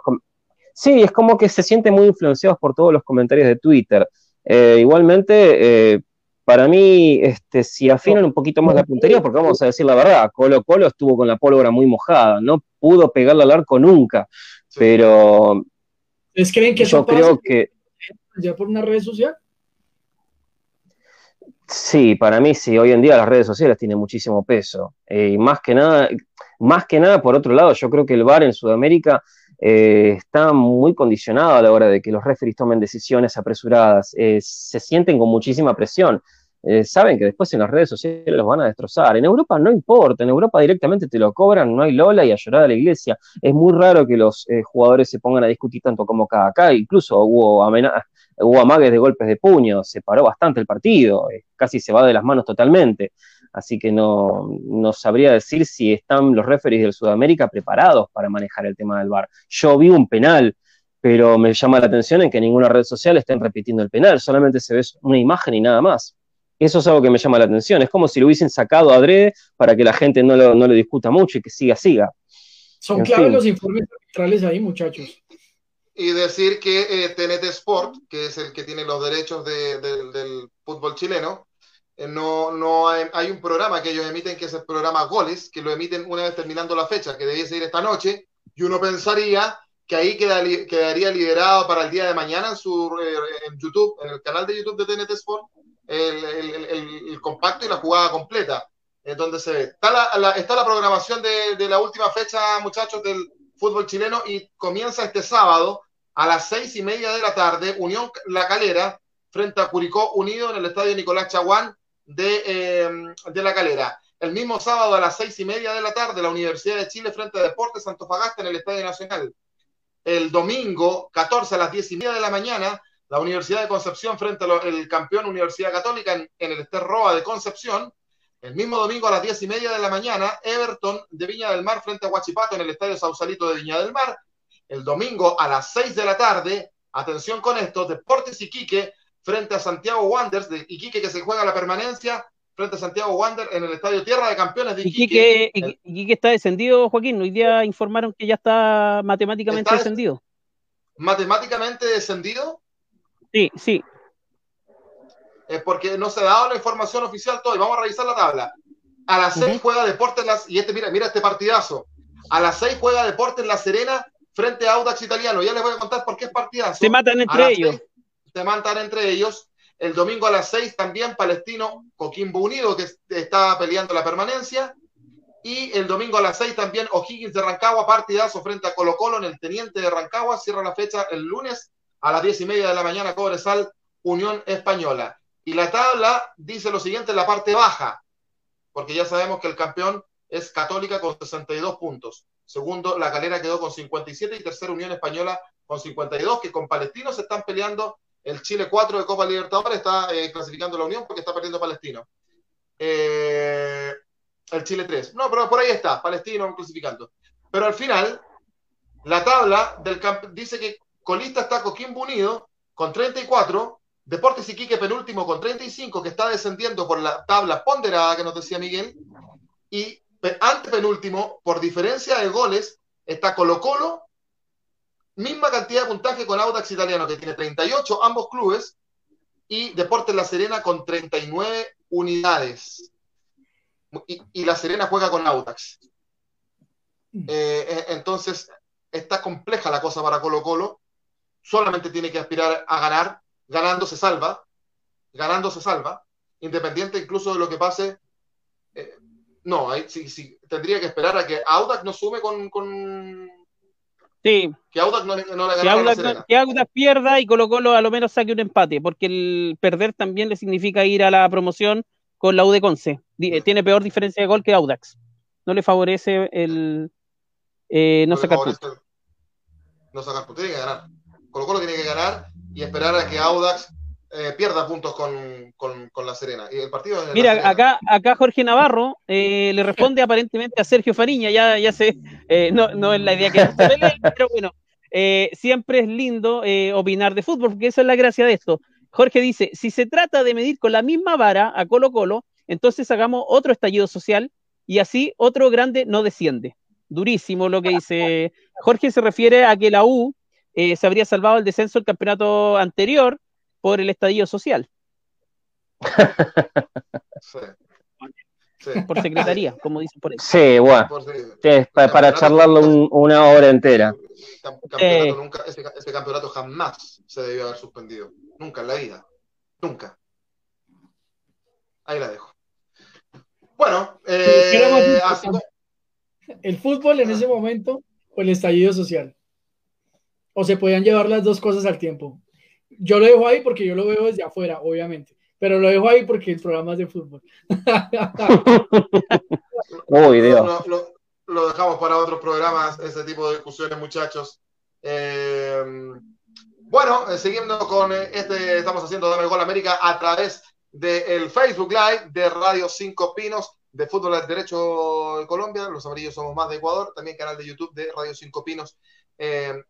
Sí, es como que se sienten muy influenciados por todos los comentarios de Twitter. Eh, igualmente, eh, para mí, este, si afinan un poquito más la puntería, porque vamos a decir la verdad, Colo Colo estuvo con la pólvora muy mojada, no pudo pegarle al arco nunca, pero ¿Es creen que yo creo que ya por una red social? Sí, para mí sí. Hoy en día las redes sociales tienen muchísimo peso. Eh, y más que nada, más que nada, por otro lado, yo creo que el VAR en Sudamérica eh, está muy condicionado a la hora de que los referees tomen decisiones apresuradas, eh, se sienten con muchísima presión. Eh, saben que después en las redes sociales los van a destrozar. En Europa no importa, en Europa directamente te lo cobran, no hay Lola y a llorar a la iglesia. Es muy raro que los jugadores se pongan a discutir tanto como acá. Acá incluso hubo, hubo amagues de golpes de puño, se paró bastante el partido, casi se va de las manos totalmente así que no, sabría decir si están los referees del Sudamérica preparados para manejar el tema del VAR. Yo vi un penal, pero me llama la atención en que ninguna red social estén repitiendo el penal, solamente se ve una imagen y nada más. Eso es algo que me llama la atención. Es como si lo hubiesen sacado a adrede para que la gente no lo, no lo discuta mucho y que siga, siga. Son claves los informes arbitrales ahí, muchachos. Y decir que eh, TNT Sport, que es el que tiene los derechos del fútbol chileno, eh, no, no hay, un programa que ellos emiten que es el programa Goles, que lo emiten una vez terminando la fecha, que debiese ir esta noche, y uno pensaría que ahí quedaría liderado para el día de mañana en su eh, en YouTube, en el canal de YouTube de TNT Sport, el, el, compacto y la jugada completa, en donde se ve. Está la, está la programación de, de, la última fecha, muchachos, del fútbol chileno y comienza este sábado a las seis y media de la tarde, Unión La Calera frente a Curicó Unido en el estadio Nicolás Chaguán Em, de, La Calera. El mismo sábado a las seis y media de la tarde, la Universidad de Chile frente a Deportes Fagasta en el Estadio Nacional. El domingo 14 a las diez y media de la mañana, la Universidad de Concepción frente al campeón Universidad Católica en, el Ester Roa de Concepción. El mismo domingo a las diez y media de la mañana, Everton de Viña del Mar frente a Huachipato en el Estadio Sausalito de Viña del Mar. El domingo a las seis de la tarde, atención con esto, Deportes Iquique frente a Santiago Wanderers de Iquique que se juega la permanencia frente a Santiago Wander en el Estadio Tierra de Campeones de Iquique. Iquique, está descendido, Joaquín. Hoy día informaron que ya está matemáticamente descendido. ¿Matemáticamente descendido? Sí, sí. Es porque no se ha dado la información oficial todo. vamos a revisar la tabla. A las seis juega Deportes las. Y este, mira, mira este partidazo. A las seis juega Deportes La Serena frente a Audax Italiano. Ya les voy a contar por qué es partidazo. Se matan entre ellos se mantan entre ellos. El domingo a las 6 también Palestino Coquimbo Unido, que está peleando la permanencia. Y el domingo a las 6 también O'Higgins de Rancagua, partidazo frente a Colo Colo en el Teniente de Rancagua. Cierra la fecha el lunes a las 10 y media de la mañana, Cobresal, Unión Española. Y la tabla dice lo siguiente en la parte baja, porque ya sabemos que el campeón es Católica con 62 puntos. Segundo, La Calera quedó con 57 y tercera Unión Española con 52, que con Palestino se están peleando el Chile 4 de Copa Libertadores está eh, clasificando la Unión porque está perdiendo Palestino. Eh, el Chile 3. No, pero por ahí está, Palestino clasificando. Pero al final, la tabla del dice que colista está Coquimbo Unido con 34, Deportes Iquique penúltimo con 35, que está descendiendo por la tabla ponderada que nos decía Miguel, y antepenúltimo, por diferencia de goles, está Colo Colo misma cantidad de puntaje con Audax Italiano, que tiene 38 ambos clubes, y Deportes La Serena con 39 unidades. Y, La Serena juega con Audax. Mm. Eh, eh, entonces, está compleja la cosa para Colo Colo. Solamente tiene que aspirar a ganar. Ganando se salva. Ganando se salva. Independiente incluso de lo que pase. Eh, no, sí, tendría que esperar a que Audax no sume con Sí. Que Audax no, no le que Audax, pierda y Colo Colo a lo menos saque un empate, porque el perder también le significa ir a la promoción con la U de Conce. Tiene peor diferencia de gol que Audax. No le favorece el eh, no, sacar puntos. No sacar puntos, tiene que ganar. Colo Colo tiene que ganar y esperar a que Audax eh, pierda puntos con, con, La Serena. Y el partido Mira, acá, acá Jorge Navarro eh, le responde aparentemente a Sergio Fariña, ya, ya sé, eh, no, no es la idea que se [LAUGHS] pero bueno, siempre es lindo opinar de fútbol, porque esa es la gracia de esto. Jorge dice, si se trata de medir con la misma vara a Colo Colo, entonces hagamos otro estallido social y así otro grande no desciende. Durísimo lo que dice. Jorge se refiere a que la U se habría salvado el descenso del campeonato anterior, por el estadio social. Por secretaría, como dicen por ahí. Sí, bueno. para, charlarlo una hora entera. ese, campeonato jamás se debió haber suspendido. Nunca en la vida. Nunca. Ahí la dejo. Bueno, eh, el fútbol en ese momento o el estallido social. O se podían llevar las dos cosas al tiempo yo lo dejo ahí porque yo lo veo desde afuera, obviamente, pero lo dejo ahí porque el programa es de fútbol. [LAUGHS] lo, dejamos para otros programas, ese tipo de discusiones, muchachos. Eh, bueno, eh, siguiendo con eh, este, estamos haciendo Dame Gol América a través del Facebook Live de Radio 5 Pinos de Fútbol al Derecho de Colombia. Los amarillos somos más de Ecuador. También canal de YouTube de Radio 5 Pinos.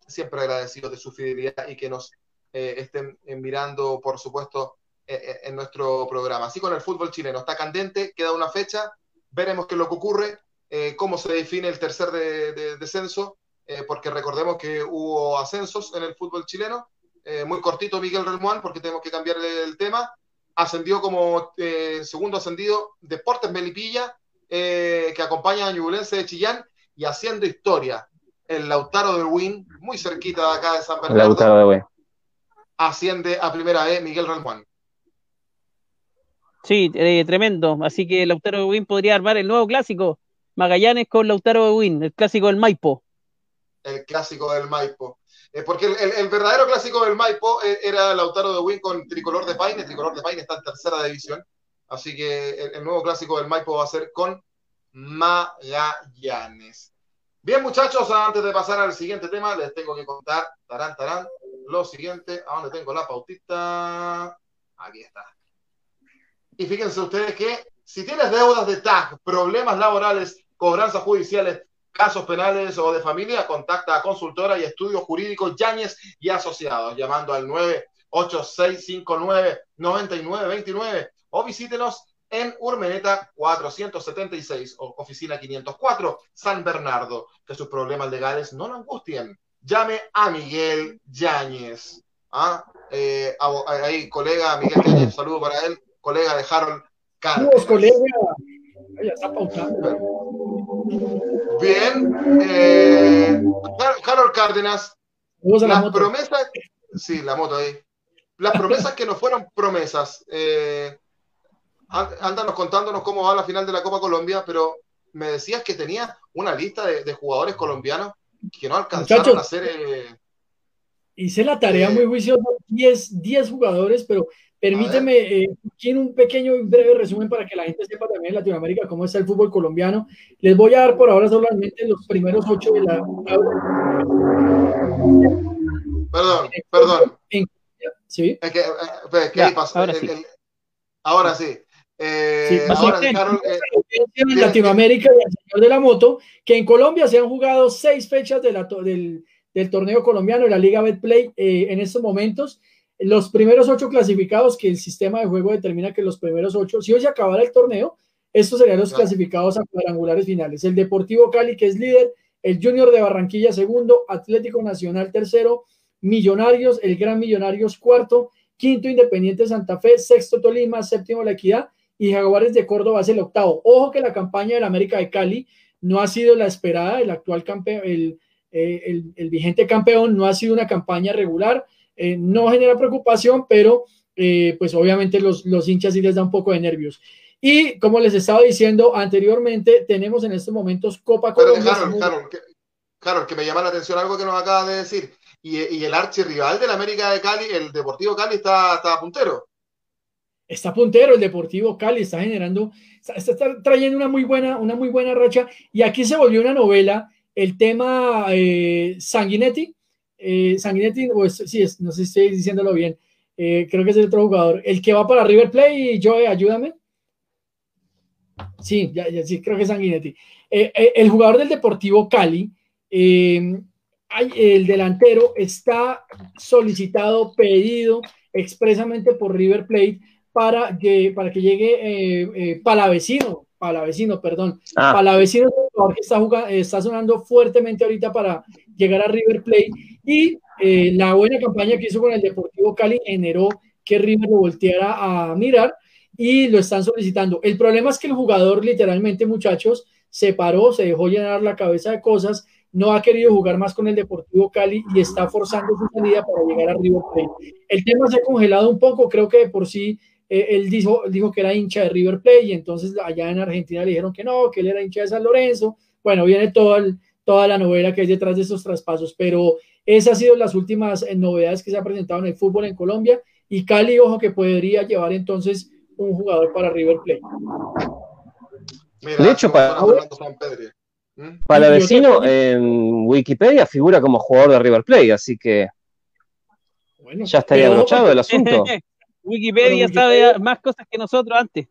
siempre agradecido de su fidelidad y que nos eh, estén eh, mirando, por supuesto, eh, en nuestro programa. Así con el fútbol chileno, está candente, queda una fecha, veremos qué es lo que ocurre, cómo se define el tercer de, descenso, porque recordemos que hubo ascensos en el fútbol chileno, muy cortito Miguel Relmuán, porque tenemos que cambiar el, tema, ascendió como segundo ascendido Deportes Melipilla, que acompaña a Ñublense de Chillán, y haciendo historia, el Lautaro de Win, muy cerquita de acá de San Bernardo. Lautaro de Win asciende a primera E Miguel Ramón. Sí, eh, tremendo. Así que Lautaro de Win podría armar el nuevo clásico. Magallanes con Lautaro de Win, el clásico del Maipo. El clásico del Maipo. Eh, porque el, verdadero clásico del Maipo eh, era Lautaro de Win con Tricolor de Paine. Tricolor de Paine está en tercera división. Así que el, nuevo clásico del Maipo va a ser con Magallanes. Bien, muchachos, antes de pasar al siguiente tema, les tengo que contar, tarán, tarán, lo siguiente, a dónde tengo la pautita, aquí está. Y fíjense ustedes que si tienes deudas de TAG, problemas laborales, cobranzas judiciales, casos penales o de familia, contacta a consultora y estudios jurídicos Yáñez y Asociados, llamando al 98659-9929 o visítenos en Urmeneta 476 o oficina 504, San Bernardo. Que sus problemas legales no lo angustien llame a Miguel Yáñez. ¿Ah? Eh, ahí, colega Miguel Yáñez, saludo para él, colega de Harold Cárdenas. colega. Bien, eh, Harold Cárdenas, las promesas, sí, la moto ahí, las promesas que no fueron promesas, eh, ándanos contándonos cómo va la final de la Copa Colombia, pero me decías que tenía una lista de jugadores colombianos que no alcanzaron a hacer. Eh, hice la tarea eh, muy juiciosa, 10, 10 jugadores, pero permíteme eh, un pequeño y breve resumen para que la gente sepa también en Latinoamérica cómo está el fútbol colombiano. Les voy a dar por ahora solamente los primeros ocho de la Perdón, perdón. ¿Sí? Es que, ¿qué pasa? Ahora, sí. ahora sí. Eh, en Latinoamérica el señor de la moto, que en Colombia se han jugado seis fechas de la, del, del, torneo colombiano de la Liga Betplay eh, en estos momentos. Los primeros ocho clasificados, que el sistema de juego determina que los primeros ocho, si hoy se acabara el torneo, estos serían los clasificados a cuadrangulares finales. El Deportivo Cali, que es líder, el Junior de Barranquilla segundo, Atlético Nacional tercero, Millonarios, el Gran Millonarios cuarto, quinto Independiente Santa Fe, sexto Tolima, séptimo La Equidad, y Jaguares de Córdoba es el octavo. Ojo que la campaña del América de Cali no ha sido la esperada, el actual campeón, el, eh, el, vigente campeón no ha sido una campaña regular, eh, no genera preocupación, pero eh, pues obviamente los, los hinchas sí les da un poco de nervios. Y como les estaba diciendo anteriormente, tenemos en estos momentos Copa Colombia. Pero, que, me llama la atención algo que nos acaba de decir. Y, y el archirrival del América de Cali, el Deportivo Cali, está, está puntero está puntero el Deportivo Cali, está generando, está, trayendo una muy buena, una muy buena racha. Y aquí se volvió una novela el tema eh, Sanguinetti, eh, Sanguinetti, o sí, no sé si estoy diciéndolo bien, eh, creo que es el otro jugador. El que va para River Plate, Joe, ayúdame. Sí, ya, ya, sí, creo que es Sanguinetti. Eh, el jugador del Deportivo Cali, el delantero, está solicitado, pedido expresamente por River Plate para que, para que llegue Palavecino, Palavecino, perdón. Ah. Palavecino es un jugador que está, está sonando fuertemente ahorita para llegar a River Plate y eh, la buena campaña que hizo con el Deportivo Cali generó que River lo volteara a mirar y lo están solicitando. El problema es que el jugador literalmente, muchachos, se paró, se dejó llenar la cabeza de cosas, no ha querido jugar más con el Deportivo Cali y está forzando su salida para llegar a River Plate. El tema se ha congelado un poco, creo que de por sí eh, él dijo, dijo que era hincha de River Plate y entonces allá en Argentina le dijeron que no, que él era hincha de San Lorenzo. Bueno, viene toda la novela que hay detrás de esos traspasos, pero esas han sido las últimas eh, novedades que se han presentado en el fútbol en Colombia y Cali, ojo, que podría llevar entonces un jugador para River Plate. de hecho, para, ¿Mm? para el vecino en Wikipedia figura como jugador de River Plate, así que ya estaría abrochado el asunto. [LAUGHS] Wikipedia sabe más cosas que nosotros antes.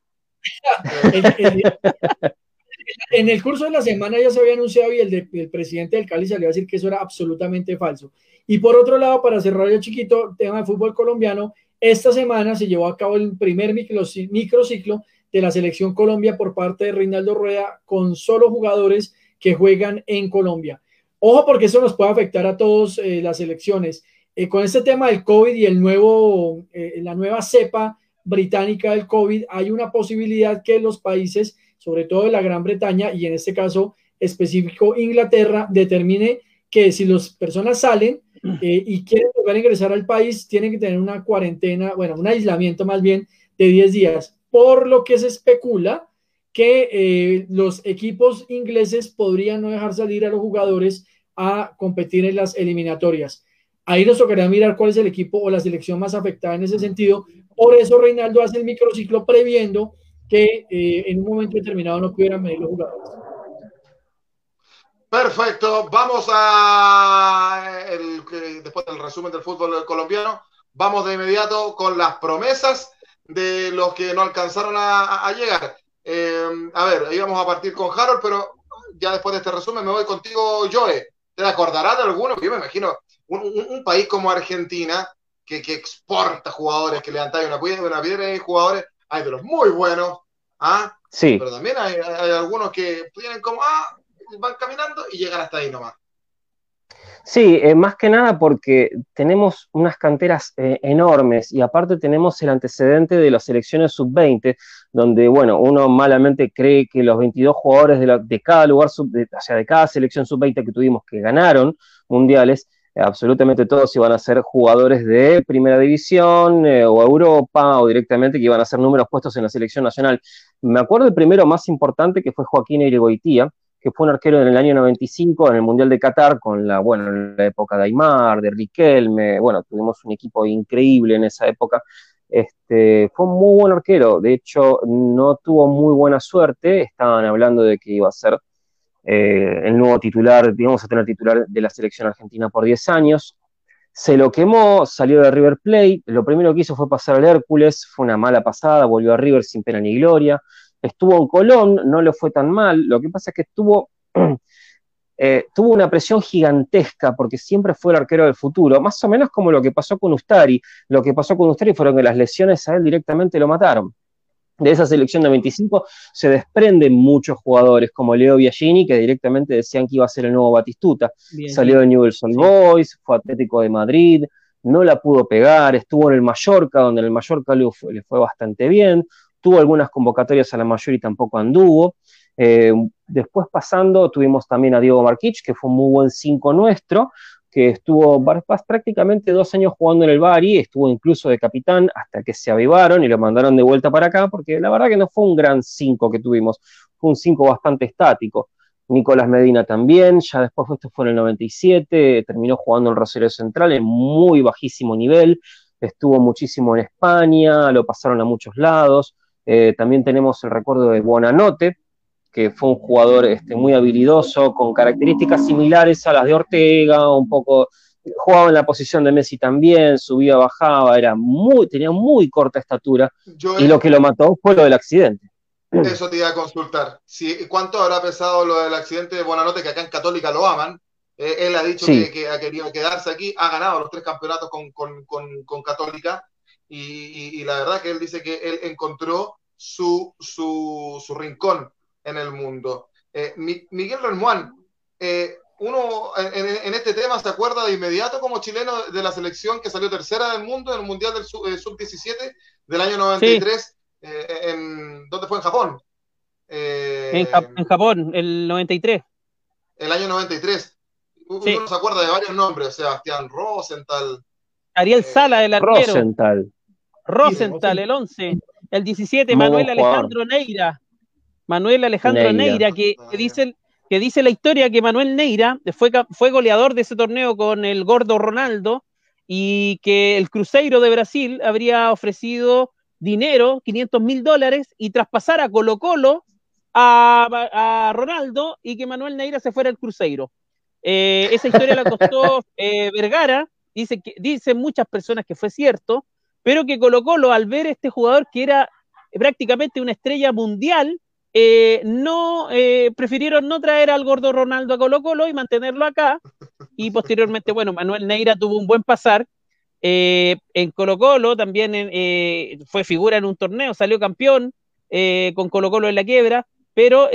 en el curso de la semana ya se había anunciado y el, presidente del Cali salió a decir que eso era absolutamente falso. Y por otro lado, para cerrar el chiquito tema de fútbol colombiano, esta semana se llevó a cabo el primer microciclo de la selección Colombia por parte de Reinaldo Rueda con solo jugadores que juegan en Colombia. Ojo porque eso nos puede afectar a todas eh, las selecciones. Eh, con este tema del COVID y el nuevo, eh, la nueva cepa británica del COVID, hay una posibilidad que los países sobre todo de la Gran Bretaña y en este caso específico Inglaterra, determine que si las personas salen eh, y quieren volver a ingresar al país, tienen que tener una cuarentena, bueno, un aislamiento más bien de 10 días, por lo que se especula que los equipos ingleses podrían no dejar salir a los jugadores a competir en las eliminatorias. Ahí nos tocaría mirar cuál es el equipo o la selección más afectada en ese sentido. Por eso Reinaldo hace el microciclo previendo que eh, en un momento determinado no pudieran medir los jugadores. Perfecto, vamos a el, después del resumen del fútbol colombiano, vamos de inmediato con las promesas de los que no alcanzaron a, llegar. Eh, a ver, íbamos a partir con Harold, pero ya después de este resumen me voy contigo, Joe. ¿Te acordarás de alguno? Yo me imagino un, país como Argentina que, que, exporta jugadores, que levantan una piedra, una piedra y jugadores hay de los muy buenos, ¿ah? Sí. Pero también hay, algunos que tienen como, ah, van caminando y llegan hasta ahí nomás. Sí, eh, más que nada porque tenemos unas canteras eh, enormes y aparte tenemos el antecedente de las selecciones sub-20, donde, bueno, uno malamente cree que los 22 jugadores de, de cada lugar, sub, o sea, de cada selección sub-20 que tuvimos que ganaron mundiales, absolutamente todos iban a ser jugadores de primera división eh, o Europa o directamente que iban a ser números puestos en la selección nacional. Me acuerdo el primero más importante que fue Joaquín Irigoitía, que fue un arquero en el año 95 en el Mundial de Qatar con la, bueno, la época de Aymar, de Riquelme, bueno, tuvimos un equipo increíble en esa época. Este, fue un muy buen arquero, de hecho no tuvo muy buena suerte, estaban hablando de que iba a ser eh, el nuevo titular, digamos, a tener titular de la selección argentina por 10 años. Se lo quemó, salió de River Plate, lo primero que hizo fue pasar al Hércules, fue una mala pasada, volvió a River sin pena ni gloria. Estuvo en Colón, no le fue tan mal, lo que pasa es que [CLEARS THROAT] eh, tuvo una presión gigantesca porque siempre fue el arquero del futuro, más o menos como lo que pasó con Ustari. Lo que pasó con Ustari fueron que las lesiones a él directamente lo mataron de esa selección de 25 se desprenden muchos jugadores como Leo Biagini, que directamente decían que iba a ser el nuevo Batistuta. Salió de Newell's Old Boys, fue Atlético de Madrid, no la pudo pegar, estuvo en el Mallorca, donde en el Mallorca le fue, le fue bastante bien, tuvo algunas convocatorias a la mayor y tampoco anduvo. Eh, después pasando, tuvimos también a Diego Marquich, que fue un muy buen 5 nuestro, que estuvo prácticamente dos años jugando en el Bari, estuvo incluso de capitán hasta que se avivaron y lo mandaron de vuelta para acá, porque la verdad que no fue un gran 5 que tuvimos, fue un 5 bastante estático. Nicolás Medina también, ya después esto fue en el 97, terminó jugando en Rosario Central en muy bajísimo nivel, estuvo muchísimo en España, lo pasaron a muchos lados. Eh, también tenemos el recuerdo de Buonanote, que fue un jugador este, muy habilidoso, con características similares a las de Ortega, un poco jugaba en la posición de Messi también, subía, bajaba, era muy, tenía muy corta estatura. y lo que lo mató fue lo del accidente. Eso te iba a consultar. ¿Cuánto habrá pesado lo del accidente de Buenanote, que acá en Católica lo aman? Eh, él ha dicho que, ha querido quedarse aquí, ha ganado los tres campeonatos con, Católica y, la verdad que él dice que él encontró su, su, rincón en el mundo. Eh, Miguel Remuán, eh, uno en, este tema se acuerda de inmediato como chileno de la selección que salió tercera del mundo en el Mundial del Sub-17 del año 93. en, ¿Dónde fue? En Japón. en, en Japón, el 93. El año 93 uno se acuerda de varios nombres, Sebastián Rosenthal. Ariel eh, Sala, el arquero. Rosenthal. Rosenthal, el 11. El 17, Manuel Alejandro Neira. Manuel Alejandro Neira, que, dice, que dice la historia que Manuel Neira fue, fue goleador de ese torneo con el gordo Ronaldo y que el Cruzeiro de Brasil habría ofrecido dinero, 500 mil dólares, y traspasar a Colo Colo a, a, Ronaldo y que Manuel Neira se fuera al Cruzeiro. Eh, esa historia la costó [LAUGHS] eh, Vergara, dice que, dicen muchas personas que fue cierto, pero que Colo Colo al ver este jugador que era prácticamente una estrella mundial, eh, no prefirieron no traer al gordo Ronaldo a Colo Colo y mantenerlo acá. Y posteriormente, bueno, Manuel Neira tuvo un buen pasar. en Colo Colo también fue figura en un torneo, salió campeón con Colo Colo en la quiebra, pero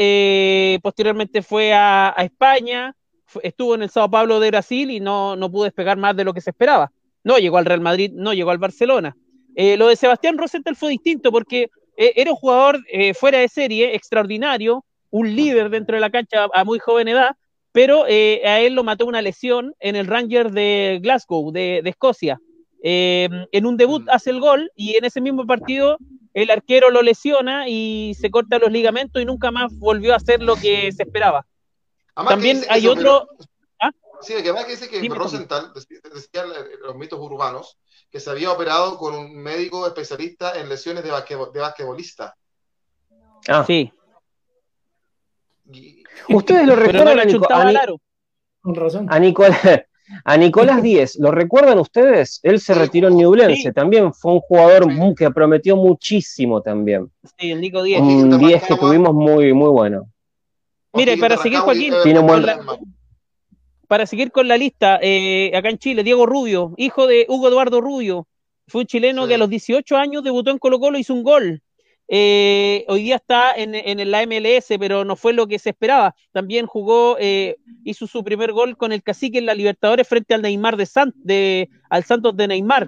posteriormente fue a España, estuvo en el Sao Paulo de Brasil y no, no pudo despegar más de lo que se esperaba. No llegó al Real Madrid, no llegó al Barcelona. Eh, lo de Sebastián Rosenthal fue distinto porque eh, era un jugador eh, fuera de serie, extraordinario, un líder dentro de la cancha a muy joven edad, pero a él lo mató una lesión en el Ranger de Glasgow, de, de Escocia. en un debut hace el gol y en ese mismo partido el arquero lo lesiona y se corta los ligamentos y nunca más volvió a hacer lo que se esperaba. También hay otro. ¿Ah? Sí, que además que dice que Rosenthal, decían los mitos urbanos, que se había operado con un médico especialista en lesiones de, de basquetbolista. Ah, sí. Ustedes lo recuerdan a, Con razón. a, Nicolás, a Nicolás Díez, ¿lo recuerdan ustedes? Él se retiró en Newblense, también fue un jugador que prometió muchísimo también. Sí, el Nico Díez. Un 10 que tuvimos muy, muy bueno. Mire, para seguir, Joaquín, para seguir con la lista, eh, acá en Chile, Diego Rubio, hijo de Hugo Eduardo Rubio, fue un chileno que a los 18 años debutó en Colo Colo, hizo un gol. Eh, hoy día está en, la MLS, pero no fue lo que se esperaba. También jugó, eh, hizo su primer gol con el cacique en la Libertadores frente al Neymar de, San, de al Santos de Neymar.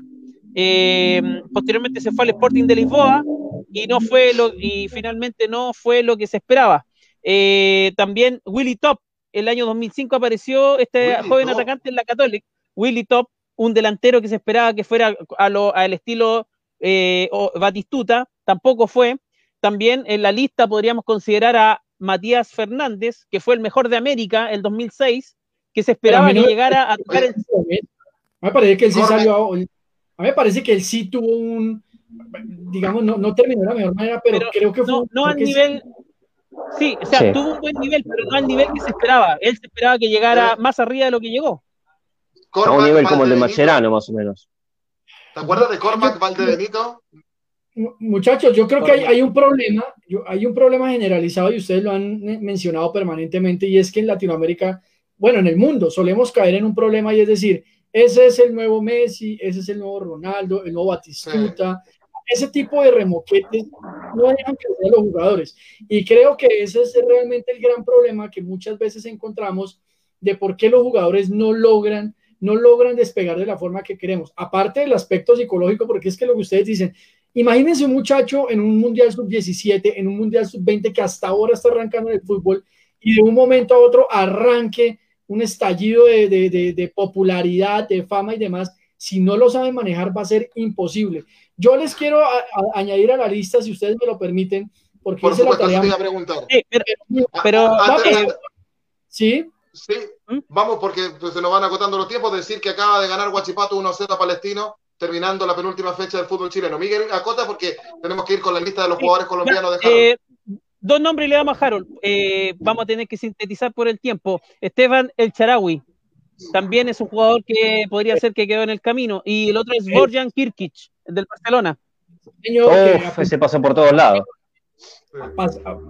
posteriormente se fue al Sporting de Lisboa y no fue lo, y finalmente no fue lo que se esperaba. También Willy Top, el año 2005 apareció este joven atacante en la Católica. Willy Top, un delantero que se esperaba que fuera al estilo eh, Batistuta, tampoco fue. También en la lista podríamos considerar a Matías Fernández, que fue el mejor de América el 2006, que se esperaba que llegara a tocar el... A mí me parece que él sí salió. A mí me parece que él sí tuvo un. Digamos, no, no terminó de la mejor manera, pero, creo que fue. No, no a nivel. Sí, o sea, tuvo un buen nivel, pero no al nivel que se esperaba. Él se esperaba que llegara más arriba de lo que llegó. a un nivel como el de Macherano, más o menos. ¿Te acuerdas de Cormac Valdebenito? Muchachos, yo creo que hay, un problema, hay un problema generalizado y ustedes lo han mencionado permanentemente y es que en Latinoamérica, bueno, en el mundo solemos caer en un problema y es decir, ese es el nuevo Messi, ese es el nuevo Ronaldo, el nuevo Batistuta, ese tipo de remoquetes no dejan crecer a los jugadores. Y creo que ese es realmente el gran problema que muchas veces encontramos de por qué los jugadores no logran, no logran despegar de la forma que queremos. Aparte del aspecto psicológico, porque es que lo que ustedes dicen, imagínense un muchacho en un Mundial Sub-17, en un Mundial Sub-20 que hasta ahora está arrancando en el fútbol y de un momento a otro arranque un estallido de, de, de popularidad, de fama y demás. Si no lo saben manejar va a ser imposible. Yo les quiero añadir a la lista, si ustedes me lo permiten, porque Por supuesto, te a preguntar. Sí, pero, ah, ¿Sí? Sí, ¿Mm? vamos porque pues, se nos van acotando los tiempos. Decir que acaba de ganar Guachipato 1-0 a Palestino, terminando la penúltima fecha del fútbol chileno. Miguel, acota porque tenemos que ir con la lista de los jugadores colombianos de Harold. Eh, dos nombres le damos a Harold. Eh, vamos a tener que sintetizar por el tiempo. Esteban El Charawi, también es un jugador que podría ser que quedó en el camino. Y el otro es Borjan Kirkic, del Barcelona. Uf, ese pasó por todos lados.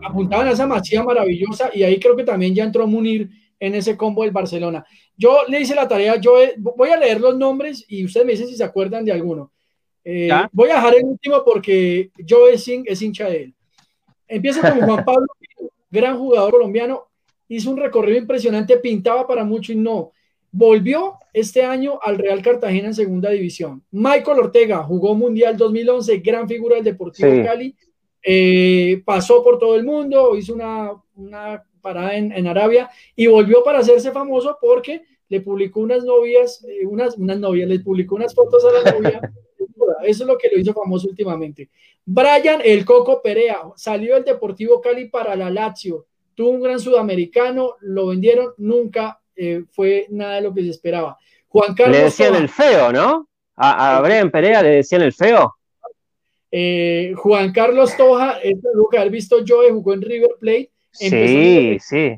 Apuntaban a esa machía maravillosa y ahí creo que también ya entró Munir en ese combo del Barcelona. Yo le hice la tarea, yo voy a leer los nombres y ustedes me dicen si se acuerdan de alguno. Eh, voy a dejar el último porque Joe es hincha de él. Empiezo con Juan Pablo, [LAUGHS] gran jugador colombiano, hizo un recorrido impresionante, pintaba para mucho y no. Volvió este año al Real Cartagena en segunda división. Michael Ortega jugó Mundial 2011, gran figura del Deportivo Cali. Eh, pasó por todo el mundo, hizo una, una parada en, en, Arabia y volvió para hacerse famoso porque le publicó unas novias, eh, unas, unas novias, le publicó unas fotos a la novia [LAUGHS] eso es lo que lo hizo famoso últimamente. Brian El Coco Perea salió del Deportivo Cali para la Lazio. Tuvo un gran sudamericano, lo vendieron, nunca eh, fue nada de lo que se esperaba. Juan Carlos. Le decían el feo, ¿no? A, Brian Perea le decían el feo. Eh, Juan Carlos Toja, este lo que haber visto yo, jugó en River Plate. Sí, sí.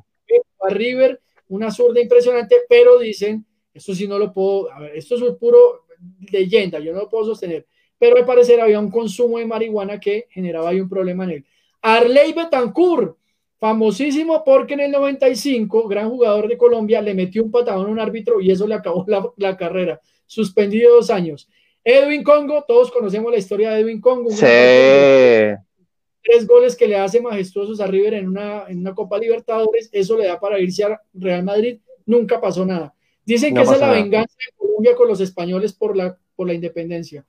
A River, una zurda impresionante, pero dicen, esto sí no lo puedo, a ver, esto es un puro leyenda, yo no lo puedo sostener, pero al parecer había un consumo de marihuana que generaba ahí un problema en él. Arley Betancourt, famosísimo porque en el 95, gran jugador de Colombia, le metió un patadón a un árbitro y eso le acabó la, carrera, suspendido dos años. Edwin Congo, todos conocemos la historia de Edwin Congo. Tres goles que le hace majestuosos a River en una, en una Copa Libertadores, eso le da para irse a Real Madrid, nunca pasó nada. Dicen que esa es la venganza de Colombia con los españoles por la, por la independencia.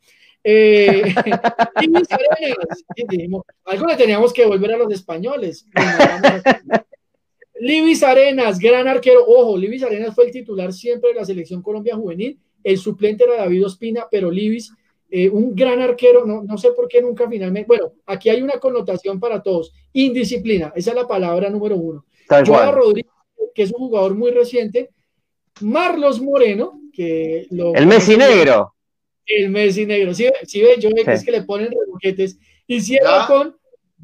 Eh, [LAUGHS] algo le teníamos que volver a los españoles. Libis Arenas, gran arquero. Ojo, Libis Arenas fue el titular siempre de la selección Colombia juvenil. El suplente era David Ospina, pero Libis, eh, un gran arquero, no, no sé por qué nunca finalmente. Bueno, aquí hay una connotación para todos. Indisciplina, esa es la palabra número uno. Joao Rodríguez, que es un jugador muy reciente, Marlos Moreno, que lo... El Messi negro. El Messi negro. Sí, sí ve, yo es que le ponen reboquetes. Y cierra con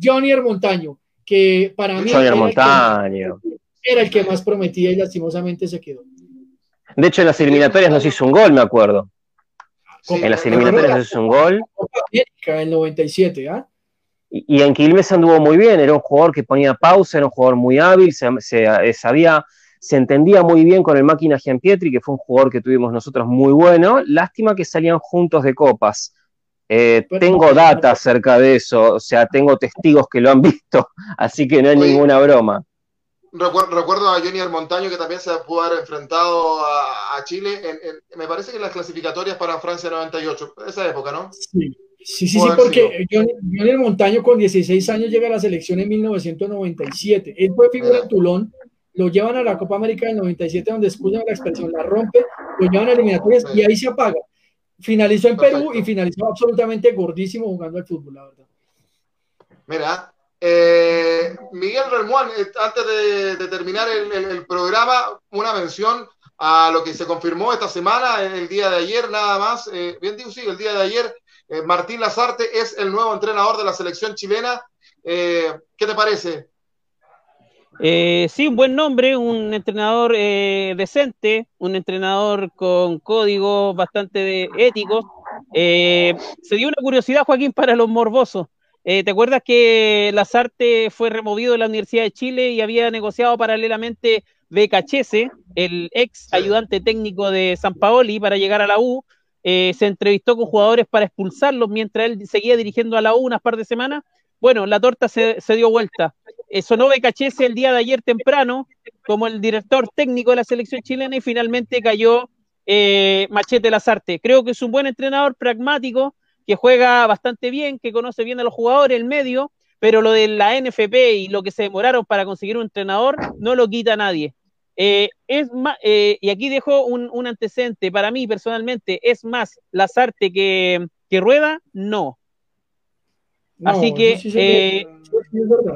Johnny Montaño, que para mí Johnny era, era el que más prometía y lastimosamente se quedó. De hecho, en las eliminatorias nos hizo un gol, me acuerdo. en las eliminatorias nos hizo un gol. En el 97, ¿ah? Y, en Quilmes anduvo muy bien, era un jugador que ponía pausa, era un jugador muy hábil, se, se sabía se entendía muy bien con el máquina Gianpietri, que fue un jugador que tuvimos nosotros muy bueno. Lástima que salían juntos de copas. Eh, tengo data acerca de eso, o sea, tengo testigos que lo han [LAUGHS] visto, así que no hay ninguna broma. Recuerdo, a Johnny Montaño que también se pudo haber enfrentado a, Chile, me parece que en las clasificatorias para Francia 98, esa época, ¿no? Sí, sí, sí, porque Johnny, Montaño con 16 años llega a la selección en 1997. Él fue figura en Tulón lo llevan a la Copa América del 97, donde escuchan la expresión, la rompe, lo llevan a eliminatorias y ahí se apaga. Finalizó en Perú y finalizó absolutamente gordísimo jugando al fútbol, la verdad. Mira, eh, Miguel Remuán, eh, antes de, terminar el, programa, una mención a lo que se confirmó esta semana, el día de ayer, nada más, eh, bien digo, sí, el día de ayer, Martín Lazarte es el nuevo entrenador de la selección chilena. ¿Qué te parece? Eh, sí, un buen nombre, un entrenador eh, decente, un entrenador con códigos bastante éticos. Eh, se dio una curiosidad, Joaquín, para los morbosos. ¿Te acuerdas que Lazarte fue removido de la Universidad de Chile y había negociado paralelamente Becachese, el ex ayudante técnico de San Paoli, para llegar a la U? se entrevistó con jugadores para expulsarlos mientras él seguía dirigiendo a la U unas par de semanas. Bueno, la torta se, se dio vuelta eh, sonó Becachese el día de ayer temprano como el director técnico de la selección chilena y finalmente cayó eh, Machete Lazarte. Creo que es un buen entrenador pragmático, que juega bastante bien, que conoce bien a los jugadores, el medio, pero lo de la NFP y lo que se demoraron para conseguir un entrenador no lo quita nadie. Eh, es más, y aquí dejo un, antecedente, para mí personalmente, ¿es más Lazarte que, que Rueda? No. Así que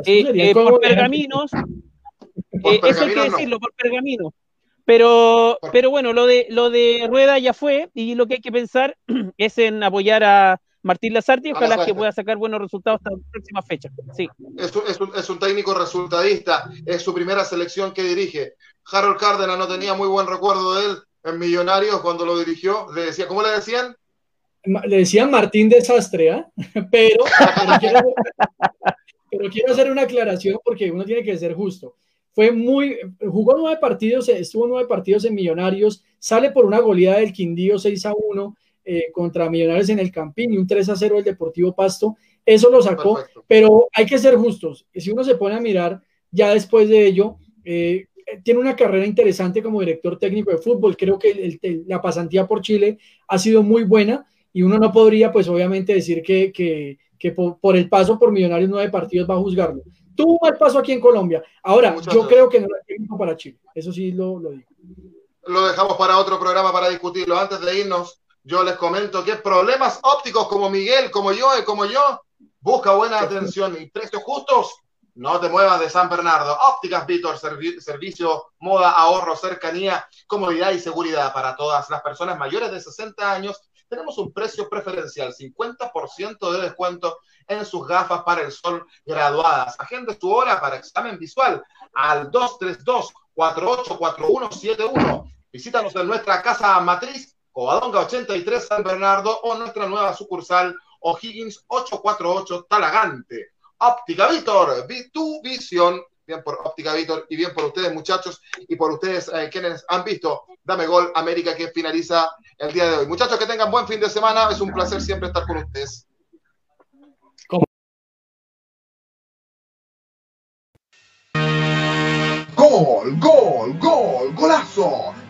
eh, eh, por pergaminos, eh, eso hay que decirlo, por pergaminos. Pero, pero bueno, lo de, lo de Rueda ya fue y lo que hay que pensar [CLEARS THROAT] es en apoyar a Martín Lazarte y ojalá que pueda sacar buenos resultados hasta la próxima fecha. Sí. Es, un, es un técnico resultadista, es su primera selección que dirige. Harold Cárdenas no tenía muy buen recuerdo de él, en Millonarios cuando lo dirigió, le decía, ¿cómo le decían? Le decían Martín Desastre, ¿eh? [LAUGHS] pero, [LAUGHS] pero, quiero, hacer una aclaración porque uno tiene que ser justo. Fue muy, jugó nueve partidos, estuvo nueve partidos en Millonarios, sale por una goleada del Quindío 6 a 1 eh, contra Millonarios en el Campín y un 3 a 0 el Deportivo Pasto. Eso lo sacó, pero hay que ser justos. Si uno se pone a mirar ya después de ello, eh, tiene una carrera interesante como director técnico de fútbol. Creo que la pasantía por Chile ha sido muy buena y uno no podría, pues obviamente, decir que, que, que por, el paso por Millonarios nueve partidos va a juzgarlo. Tuvo un mal paso aquí en Colombia. Ahora, yo creo que no es técnico para Chile. Eso sí lo, lo digo. Lo dejamos para otro programa para discutirlo. Antes de irnos, yo les comento que problemas ópticos como Miguel, como yo y como yo, busca buena atención y precios justos no te muevas de San Bernardo. Ópticas Víctor, servicio, moda, ahorro, cercanía, comodidad y seguridad para todas las personas mayores de 60 años. Tenemos un precio preferencial, 50% de descuento en sus gafas para el sol graduadas. Agende tu hora para examen visual al 232-484171. Visítanos en nuestra casa matriz, Covadonga 83 San Bernardo o nuestra nueva sucursal O'Higgins 848 Talagante. Óptica Víctor, tu visión. Bien por Óptica Víctor y bien por ustedes, muchachos, y por ustedes eh, quienes han visto Dame Gol América que finaliza el día de hoy. Muchachos, que tengan buen fin de semana. Es un placer siempre estar con ustedes.